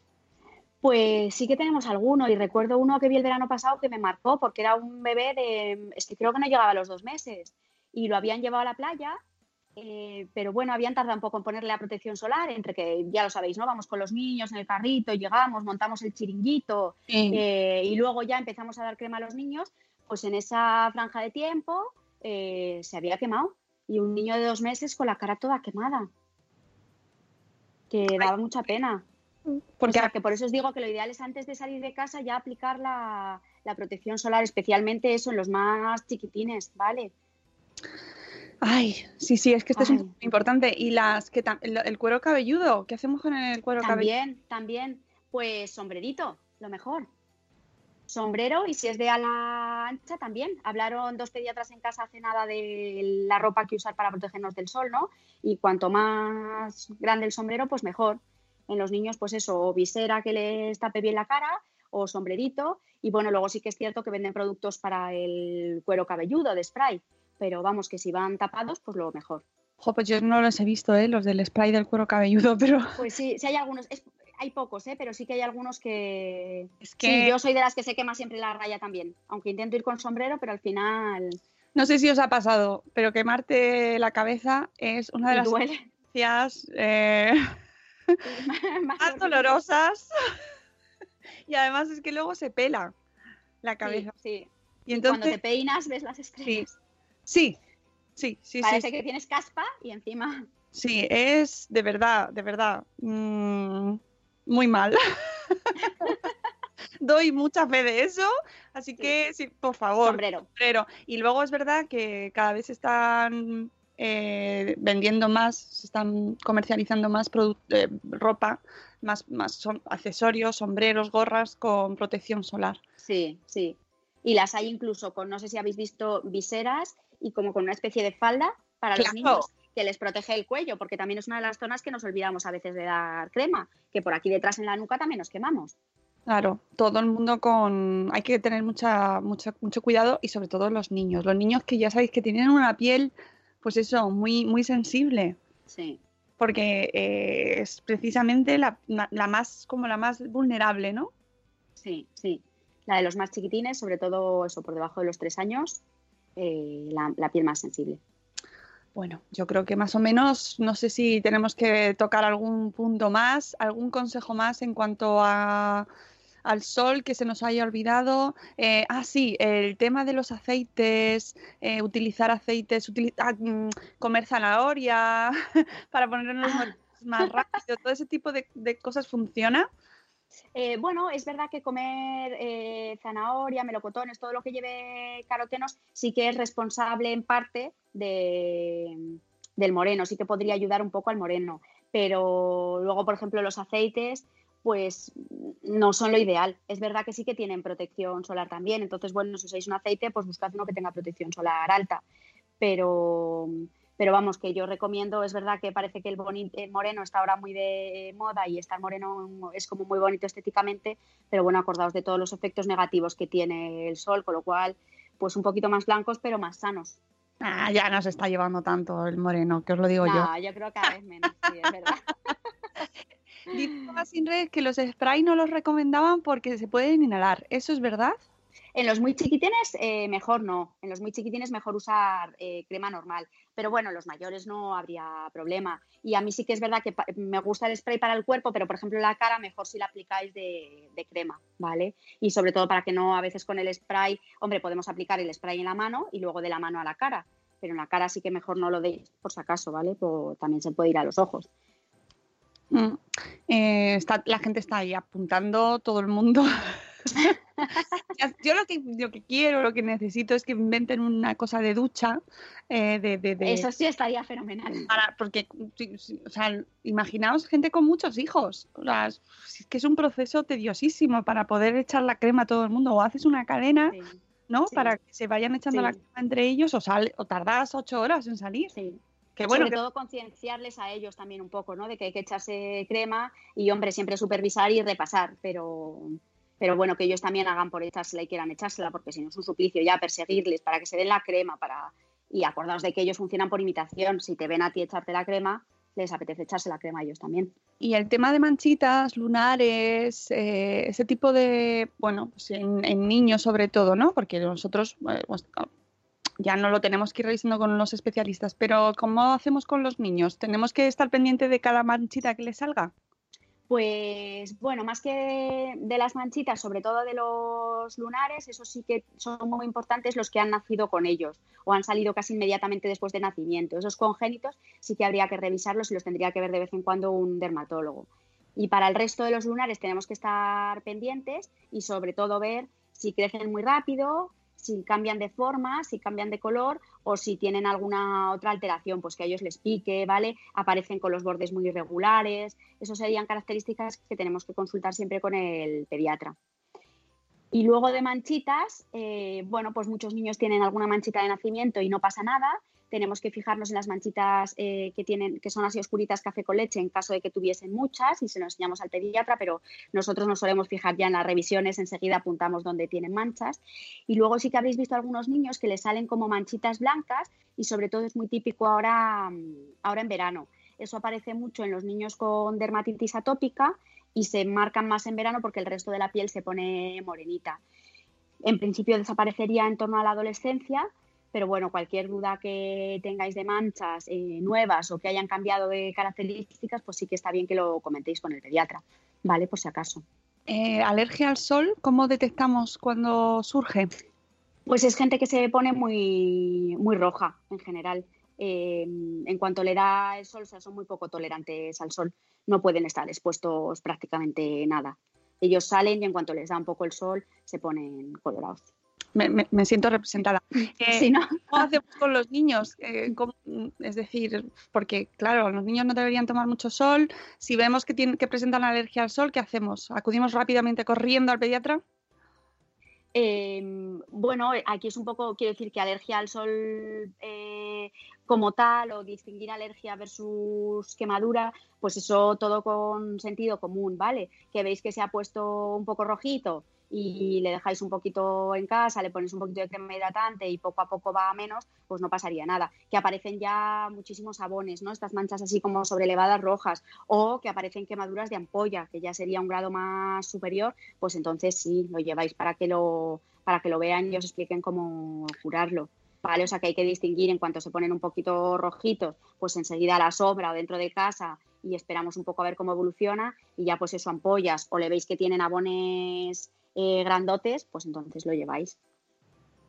Pues sí que tenemos alguno y recuerdo uno que vi el verano pasado que me marcó porque era un bebé de, es que creo que no llegaba a los dos meses y lo habían llevado a la playa, eh, pero bueno, habían tardado un poco en ponerle la protección solar, entre que ya lo sabéis, ¿no? Vamos con los niños en el carrito, llegamos, montamos el chiringuito eh, y luego ya empezamos a dar crema a los niños, pues en esa franja de tiempo eh, se había quemado y un niño de dos meses con la cara toda quemada, que daba mucha pena. Porque, que por eso os digo que lo ideal es antes de salir de casa ya aplicar la, protección solar, especialmente eso en los más chiquitines, ¿vale? Ay, sí, sí, es que esto es muy importante. Y las que el, cuero cabelludo, ¿qué hacemos con el cuero cabelludo? También, también, pues sombrerito, lo mejor. Sombrero y si es de ala ancha también. Hablaron dos pediatras en casa hace nada de la ropa que usar para protegernos del sol, ¿no? Y cuanto más grande el sombrero, pues mejor en los niños, pues eso, o visera que les tape bien la cara o sombrerito. Y bueno, luego sí que es cierto que venden productos para el cuero cabelludo de spray, pero vamos, que si van tapados, pues lo mejor. Jo, pues yo no los he visto, ¿eh? los del spray del cuero cabelludo, pero... Pues sí, sí hay algunos, hay pocos, ¿eh? pero sí que hay algunos que... Es que... yo soy de las que se quema siempre la raya también, aunque intento ir con sombrero, pero al final... No sé si os ha pasado, pero quemarte la cabeza es una de las... Duele. Eh más dolorosas. y además es que luego se pela la cabeza. Sí, Y, entonces, cuando te peinas ves las estrellas. Sí, sí, sí. Parece que tienes caspa y encima. Sí, es de verdad, de verdad, mm, muy mal. Doy mucha fe de eso, así que sí, por favor. Sombrero. sombrero. Y luego es verdad que cada vez están eh, vendiendo más, se están comercializando más eh, ropa, más, más accesorios, sombreros, gorras con protección solar. Sí, sí. Y las hay incluso con, no sé si habéis visto, viseras y como con una especie de falda para los niños que les protege el cuello, porque también es una de las zonas que nos olvidamos a veces de dar crema, que por aquí detrás en la nuca también nos quemamos. Claro, todo el mundo con... Hay que tener mucha, mucha, mucho cuidado y sobre todo los niños. Los niños que ya sabéis que tienen una piel pues eso, muy, muy sensible. Sí. Porque eh, es precisamente la, más, como la más vulnerable, ¿no? Sí, sí. La de los más chiquitines, sobre todo eso, por debajo de los tres años, eh, la piel más sensible. Bueno, yo creo que más o menos, no sé si tenemos que tocar algún punto más, algún consejo más en cuanto a al sol que se nos haya olvidado. Eh, ah, sí, el tema de los aceites, eh, utilizar aceites, ah, mm, comer zanahoria para ponernos ah. más rápido, todo ese tipo de, cosas funciona. Eh, bueno, es verdad que comer zanahoria, melocotones, todo lo que lleve carotenos, sí que es responsable en parte de, del moreno, sí que podría ayudar un poco al moreno. Pero luego, por ejemplo, los aceites, pues no son lo ideal. Es verdad que sí que tienen protección solar también, entonces, bueno, si usáis un aceite, pues buscad uno que tenga protección solar alta. Pero, pero vamos, que yo recomiendo, es verdad que parece que el, moreno está ahora muy de moda y estar moreno es como muy bonito estéticamente, pero bueno, acordaos de todos los efectos negativos que tiene el sol, con lo cual, pues un poquito más blancos, pero más sanos. Ah, ya no se está llevando tanto el moreno, que os lo digo yo. yo creo que cada vez menos, sí, es verdad. Dice Red que los spray no los recomendaban porque se pueden inhalar. ¿Eso es verdad? En los muy chiquitines, eh, mejor no. En los muy chiquitines, mejor usar eh, crema normal. Pero bueno, los mayores no habría problema. Y a mí sí que es verdad que me gusta el spray para el cuerpo, pero por ejemplo la cara, mejor si la aplicáis de, de, crema, ¿vale? Y sobre todo para que no, a veces con el spray, hombre, podemos aplicar el spray en la mano y luego de la mano a la cara pero en la cara sí que mejor no lo deis, por si acaso, ¿vale? Pues también se puede ir a los ojos. Mm. Eh, está, la gente está ahí apuntando, todo el mundo. Yo lo que, lo que quiero, lo que necesito es que inventen una cosa de ducha. Eh, de, Eso sí estaría fenomenal. porque, o sea, imaginaos gente con muchos hijos. O sea, es que es un proceso tediosísimo para poder echar la crema a todo el mundo. O haces una cadena, ¿no? Para que se vayan echando la crema entre ellos o, sal, o tardas ocho horas en salir. Sí. Que bueno, Sobre todo concienciarles a ellos también un poco, ¿no? De que hay que echarse crema y, hombre, siempre supervisar y repasar, pero, pero bueno, que ellos también hagan por echársela y quieran echársela, porque si no es un suplicio ya perseguirles para que se den la crema, para y acordaos de que ellos funcionan por imitación. Si te ven a ti echarte la crema, les apetece echarse la crema a ellos también. Y el tema de manchitas, lunares, eh, ese tipo de, bueno, pues en, niños sobre todo, ¿no? Porque nosotros eh, ya no lo tenemos que ir revisando con los especialistas, pero ¿cómo hacemos con los niños? ¿Tenemos que estar pendiente de cada manchita que les salga? Pues bueno, más que de las manchitas, sobre todo de los lunares, eso sí que son muy importantes los que han nacido con ellos o han salido casi inmediatamente después de nacimiento. Esos congénitos sí que habría que revisarlos y los tendría que ver de vez en cuando un dermatólogo. Y para el resto de los lunares tenemos que estar pendientes y sobre todo ver si crecen muy rápido, si cambian de forma, si cambian de color o si tienen alguna otra alteración, pues que a ellos les pique, ¿vale? Aparecen con los bordes muy irregulares. Eso serían características que tenemos que consultar siempre con el pediatra. Y luego de manchitas, eh, bueno, pues muchos niños tienen alguna manchita de nacimiento y no pasa nada tenemos que fijarnos en las manchitas eh, que tienen, que son así oscuritas café con leche en caso de que tuviesen muchas y se lo enseñamos al pediatra, pero nosotros nos solemos fijar ya en las revisiones, enseguida apuntamos donde tienen manchas. Y luego sí que habréis visto algunos niños que les salen como manchitas blancas y sobre todo es muy típico ahora, mm, ahora en verano. Eso aparece mucho en los niños con dermatitis atópica y se marcan más en verano porque el resto de la piel se pone morenita. En principio desaparecería en torno a la adolescencia, pero bueno, cualquier duda que tengáis de manchas eh, nuevas o que hayan cambiado de características, pues sí que está bien que lo comentéis con el pediatra, ¿vale? Por si acaso. Eh, ¿Alergia al sol? ¿Cómo detectamos cuando surge? Pues es gente que se pone muy, muy roja en general. Eh, en cuanto le da el sol, son muy poco tolerantes al sol. No pueden estar expuestos prácticamente nada. Ellos salen y en cuanto les da un poco el sol, se ponen colorados me, siento representada. Eh, ¿no? ¿Cómo hacemos con los niños? Eh, es decir, porque claro, los niños no deberían tomar mucho sol. Si vemos que, tienen, que presentan alergia al sol, ¿qué hacemos? ¿Acudimos rápidamente corriendo al pediatra? Em, bueno, aquí es un poco, quiero decir que alergia al sol eh, como tal o distinguir alergia versus quemadura, pues eso todo con sentido común, ¿vale? Que veis que se ha puesto un poco rojito, y le dejáis un poquito en casa, le ponéis un poquito de crema hidratante y poco a poco va a menos, pues no pasaría nada. Que aparecen ya muchísimos sabones, ¿no? Estas manchas así como sobrelevadas rojas o que aparecen quemaduras de ampolla, que ya sería un grado más superior, pues entonces sí, lo lleváis para que lo, para que lo vean y os expliquen cómo curarlo. ¿Vale? O sea que hay que distinguir en cuanto se ponen un poquito rojitos, pues enseguida a la sobra o dentro de casa y esperamos un poco a ver cómo evoluciona y ya pues eso ampollas o le veis que tienen abones eh, grandotes, pues entonces lo lleváis.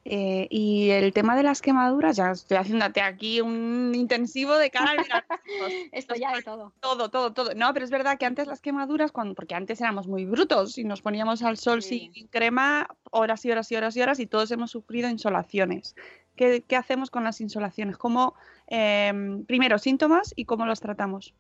Eh, y el tema de las quemaduras, ya estoy haciéndote aquí un intensivo de cara al Esto ya de todo. Todo, todo, todo. No, pero es verdad que antes las quemaduras, cuando, porque antes éramos muy brutos y nos poníamos al sol sin crema horas y horas y horas y horas y todos hemos sufrido insolaciones. ¿Qué, hacemos con las insolaciones? ¿Cómo, em, primero, síntomas y cómo los tratamos?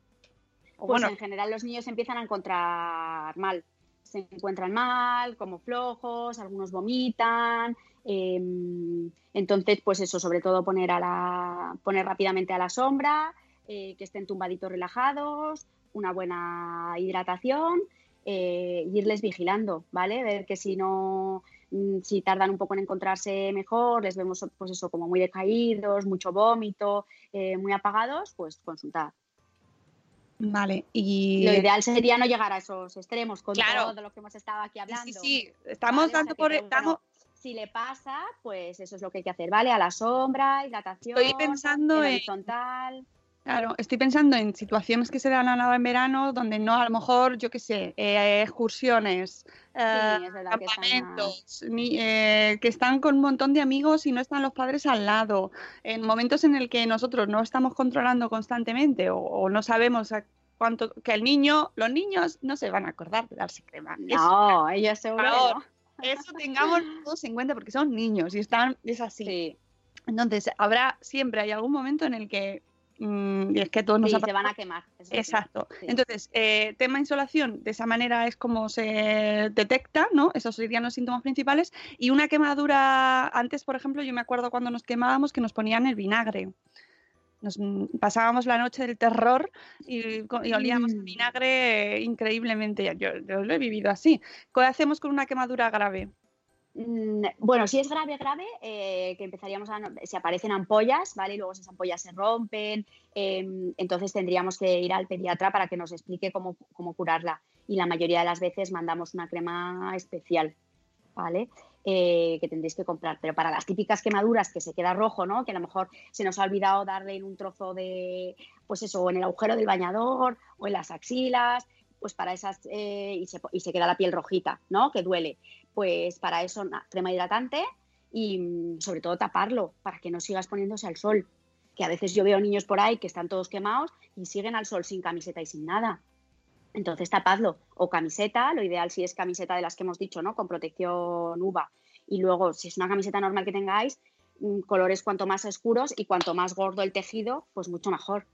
Pues bueno, en general los niños empiezan a encontrar mal se encuentran mal, como flojos, algunos vomitan. Em, entonces, pues eso, sobre todo poner, a la, poner rápidamente a la sombra, eh, que estén tumbaditos relajados, una buena hidratación eh, irles vigilando, ¿vale? Ver que si no, si tardan un poco en encontrarse mejor, les vemos pues eso como muy decaídos, mucho vómito, eh, muy apagados, pues consultar. Vale, y... Lo ideal sería no llegar a esos extremos con todo lo que hemos estado aquí hablando. Sí, sí, estamos dando por... estamos... si le pasa, pues eso es lo que hay que hacer, ¿vale? A la sombra, hidratación, Estoy pensando en... horizontal... Claro, estoy pensando en situaciones que se dan a en verano donde no, a lo mejor, yo qué sé, eh, excursiones, eh, campamentos, que, que están con un montón de amigos y no están los padres al lado, en momentos en el que nosotros no estamos controlando constantemente o, no sabemos cuánto, que el niño, los niños no se van a acordar de darse crema. No, ellos seguro. Eso tengamos todos en cuenta porque son niños y están, es así. Entonces, habrá siempre, hay algún momento en el que y es que todos nos se van a quemar. Exacto. Entonces, eh, tema insolación, de esa manera es como se detecta, ¿no? Esos serían los síntomas principales. Y una quemadura, antes, por ejemplo, yo me acuerdo cuando nos quemábamos que nos ponían el vinagre. Nos mm, pasábamos la noche del terror y, olíamos el mm. vinagre increíblemente. Yo, yo, lo he vivido así. ¿Qué hacemos con una quemadura grave? Mm, bueno, si es grave, grave, eh, que empezaríamos a. Se aparecen ampollas, ¿vale? Y luego esas ampollas se rompen. Em, entonces tendríamos que ir al pediatra para que nos explique cómo, curarla. Y la mayoría de las veces mandamos una crema especial, ¿vale? Eh, que tendréis que comprar. Pero para las típicas quemaduras que se queda rojo, ¿no? Que a lo mejor se nos ha olvidado darle en un trozo de. Pues eso, en el agujero del bañador, o en las axilas, pues para esas. Eh, y, se, y se queda la piel rojita, ¿no? Que duele pues para eso crema hidratante y mm, sobre todo taparlo para que no sigas poniéndose al sol. Que a veces yo veo niños por ahí que están todos quemados y siguen al sol sin camiseta y sin nada. Entonces tapadlo. O camiseta, lo ideal si es camiseta de las que hemos dicho, ¿no? Con protección UVA. Y luego, si es una camiseta normal que tengáis, mm, colores cuanto más oscuros y cuanto más gordo el tejido, pues mucho mejor.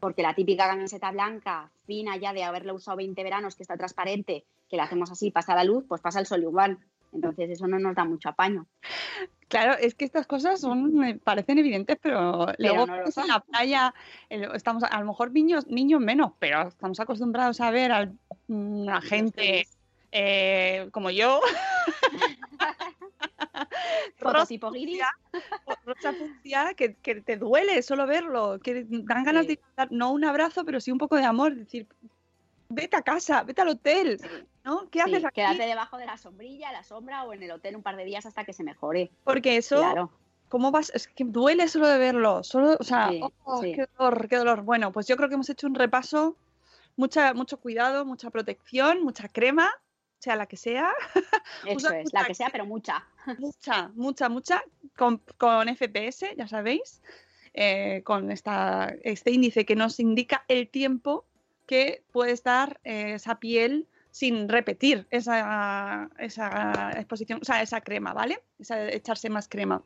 Porque la típica camiseta blanca, fina ya de haberla usado 20 veranos, que está transparente que la hacemos así, pasa la luz, pues pasa el sol igual. Entonces eso no nos da mucho apaño. Claro, es que estas cosas son, me parecen evidentes, pero, luego en la playa estamos, a lo mejor niños, niños menos, pero estamos acostumbrados a ver a una gente eh, como yo. Rosa que, que te duele solo verlo, que dan ganas de dar, no un abrazo, pero sí un poco de amor, decir, vete a casa, vete al hotel, ¿no? ¿Qué haces aquí? Quédate debajo de la sombrilla, la sombra o en el hotel un par de días hasta que se mejore. Porque eso, claro. ¿cómo vas? Es que duele solo de verlo, solo, o sea, oh, qué dolor, qué dolor. Bueno, pues yo creo que hemos hecho un repaso, mucha, mucho cuidado, mucha protección, mucha crema, sea la que sea. Eso es, la que sea, pero mucha. Mucha, mucha, mucha, con, con FPS, ya sabéis. Eh, con esta, este índice que nos indica el tiempo que puede estar eh, esa piel sin repetir esa, esa exposición, o sea, esa crema, ¿vale? Esa, echarse más crema.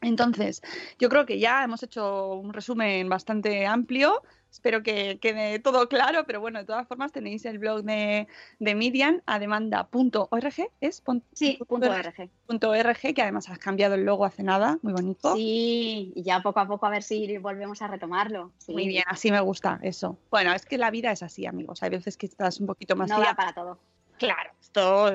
Entonces, yo creo que ya hemos hecho un resumen bastante amplio. Espero que quede todo claro, pero bueno, de todas formas tenéis el blog de, de Midian a demanda.org, ¿es? Sí, punto .org, que además has cambiado el logo hace nada, muy bonito. Sí, y ya poco a poco a ver si volvemos a retomarlo. Muy bien, así me gusta eso. Bueno, es que la vida es así, amigos. Hay veces que estás un poquito más... No para todo. Claro,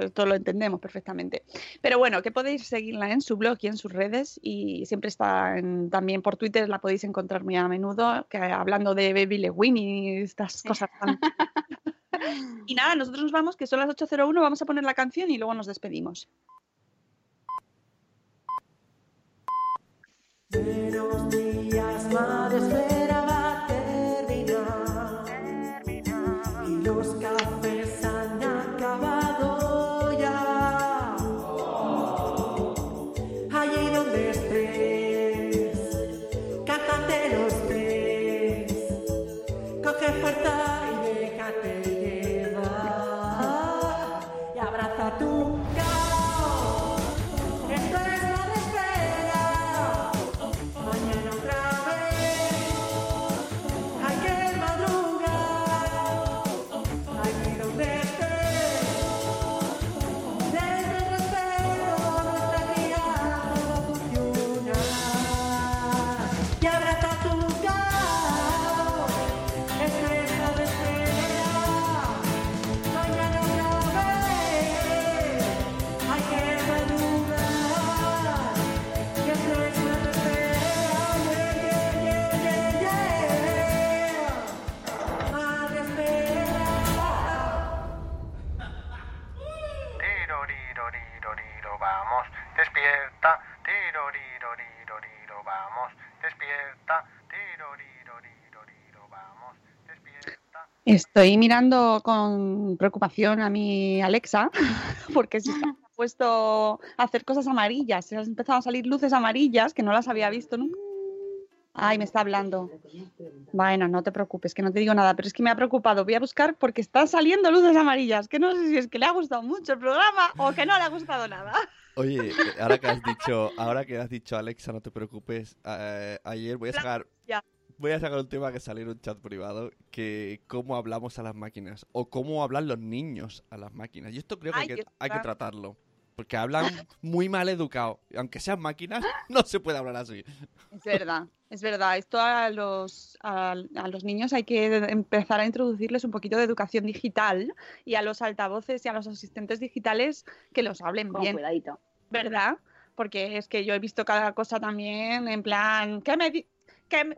esto, lo entendemos perfectamente. Pero bueno, que podéis seguirla en su blog y en sus redes y siempre está también por Twitter, la podéis encontrar muy a menudo, que, hablando de Baby Lewin y estas cosas. y nada, nosotros nos vamos, que son las 8.01, vamos a poner la canción y luego nos despedimos. Buenos días, Estoy mirando con preocupación a mi Alexa porque se ha puesto a hacer cosas amarillas. Se han empezado a salir luces amarillas que no las había visto nunca. Ay, me está hablando. Bueno, no te preocupes, que no te digo nada, pero es que me ha preocupado. Voy a buscar porque están saliendo luces amarillas, que no sé si es que le ha gustado mucho el programa o que no le ha gustado nada. Oye, ahora que has dicho, ahora que has dicho Alexa, no te preocupes. eh, ayer voy a sacar, Ya. Voy a sacar un tema que salió en un chat privado, que cómo hablamos a las máquinas o cómo hablan los niños a las máquinas. Y esto creo que hay Ay, que, está. hay que tratarlo, porque hablan muy mal educado. Aunque sean máquinas, no se puede hablar así. Es verdad, es verdad. Esto a los, a, a los niños hay que empezar a introducirles un poquito de educación digital y a los altavoces y a los asistentes digitales que los hablen Con bien, cuidadito. ¿verdad? Porque es que yo he visto cada cosa también en plan, que me di-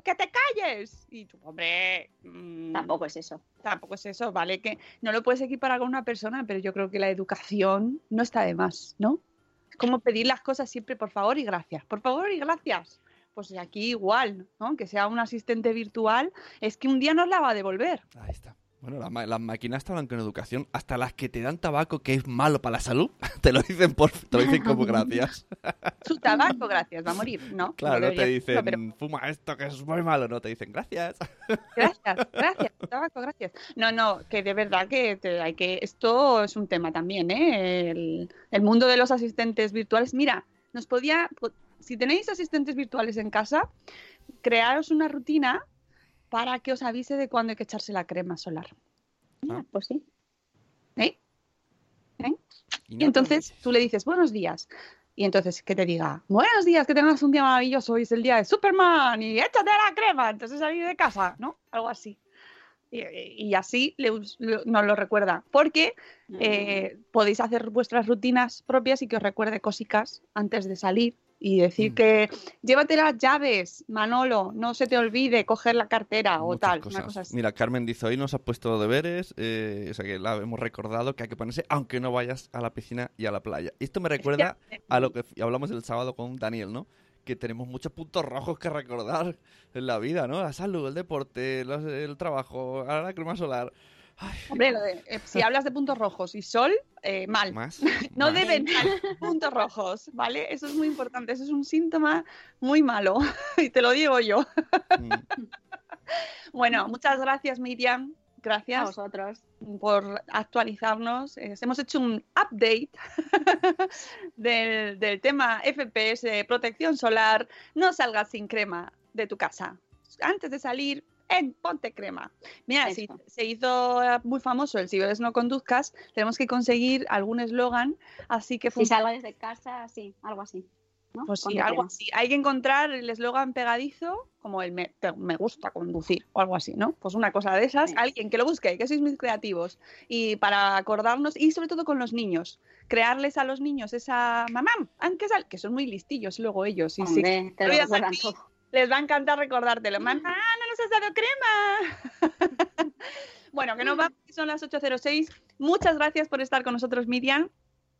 que, te calles. Y tú, hombre, mm, Tampoco es eso. tampoco es eso, ¿vale? Que no lo puedes equiparar con una persona, pero yo creo que la educación no está de más, ¿no? Es como pedir las cosas siempre por favor y gracias, por favor y gracias. Pues aquí igual, ¿no? Que sea un asistente virtual, es que un día nos la va a devolver. Ahí está. Bueno, las, ma- las máquinas te hablan con educación, hasta las que te dan tabaco que es malo para la salud, te lo dicen por, te lo dicen como gracias. Su tabaco, gracias, va a morir, ¿no? Claro, No no te dicen, no, pero fuma esto que es muy malo, no, te dicen gracias. gracias, gracias, tabaco, gracias. No, no, que de verdad que te- hay que. Esto es un tema también, ¿eh? El, el mundo de los asistentes virtuales. Mira, nos podía. po- Si tenéis asistentes virtuales en casa, crearos una rutina para que os avise de cuándo hay que echarse la crema solar. Ah, pues sí. ¿Eh? Y Y no entonces tú le dices buenos días. Y entonces que te diga, buenos días, que tengas un día maravilloso, hoy es el día de Superman y échate la crema de salir de casa, ¿no? Algo así. Y, y así le- nos lo recuerda. Porque eh, podéis hacer vuestras rutinas propias y que os recuerde cositas antes de salir. Y decir Mm. que llévate las llaves, Manolo, no se te olvide coger la cartera o tal. cosas. Una cosa así. Mira, Carmen dice, hoy nos has puesto deberes, eh, o sea que la hemos recordado que hay que ponerse aunque no vayas a la piscina y a la playa. Y esto me recuerda a lo que hablamos el sábado con Daniel, ¿no? Que tenemos muchos puntos rojos que recordar en la vida, ¿no? La salud, el deporte, los- el trabajo, ahora la crema solar. Ay, Hombre, lo de- eh, si hablas de puntos rojos y sol, eh, mal. más. No más. deben salir puntos rojos, ¿vale? Eso es muy importante, eso es un síntoma muy malo y te lo digo yo. Mm. Bueno, muchas gracias Miriam, A gracias vosotros. por actualizarnos. Eh, hemos hecho un update del, del tema FPS, protección solar, no salgas sin crema de tu casa. Antes de salir, en ponte crema. Mira, si se hizo eh, muy famoso el si bebes no conduzcas, tenemos que conseguir algún eslogan, así que Si salgo desde casa, sí, algo así. ¿no? Pues sí, algo así. Hay que encontrar el eslogan pegadizo, como el me, te- me gusta conducir o algo así, ¿no? Pues una cosa de esas. Sí. Alguien que lo busque, que sois muy creativos. Y para acordarnos, y sobre todo con los niños, crearles a los niños esa mamá, aunque sal, que son muy listillos luego ellos. Y sí, Hombre, te lo les va a encantar recordártelo. Mamá, no nos has dado crema. bueno, que nos vamos, que son las 8.06. Muchas gracias por estar con nosotros, Miriam.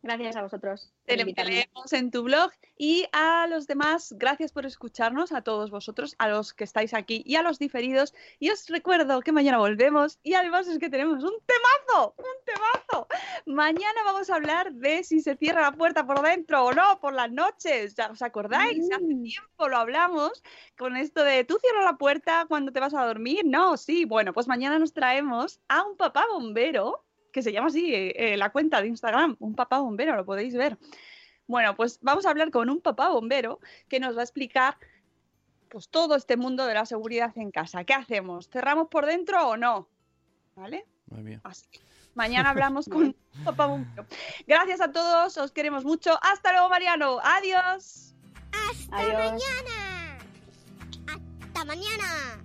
Gracias a vosotros Te leemos en tu blog y a los demás, gracias por escucharnos, a todos vosotros, a los que estáis aquí y a los diferidos. Y os recuerdo que mañana volvemos y además es que tenemos un temazo, un temazo. Mañana vamos a hablar de si se cierra la puerta por dentro o no por las noches. ¿Ya ¿Os acordáis? Hace Mm. tiempo lo hablamos con esto de tú cierras la puerta cuando te vas a dormir. No, sí. Bueno, pues mañana nos traemos a un papá bombero que se llama así eh, eh, la cuenta de Instagram, un papá bombero, lo podéis ver. Bueno, pues vamos a hablar con un papá bombero que nos va a explicar pues todo este mundo de la seguridad en casa. ¿Qué hacemos? ¿Cerramos por dentro o no? ¿Vale? Madre mía. Así mañana hablamos con un papá bombero. Gracias a todos, os queremos mucho. Hasta luego, Mariano. Adiós. ¡Hasta Adiós. mañana! ¡Hasta mañana!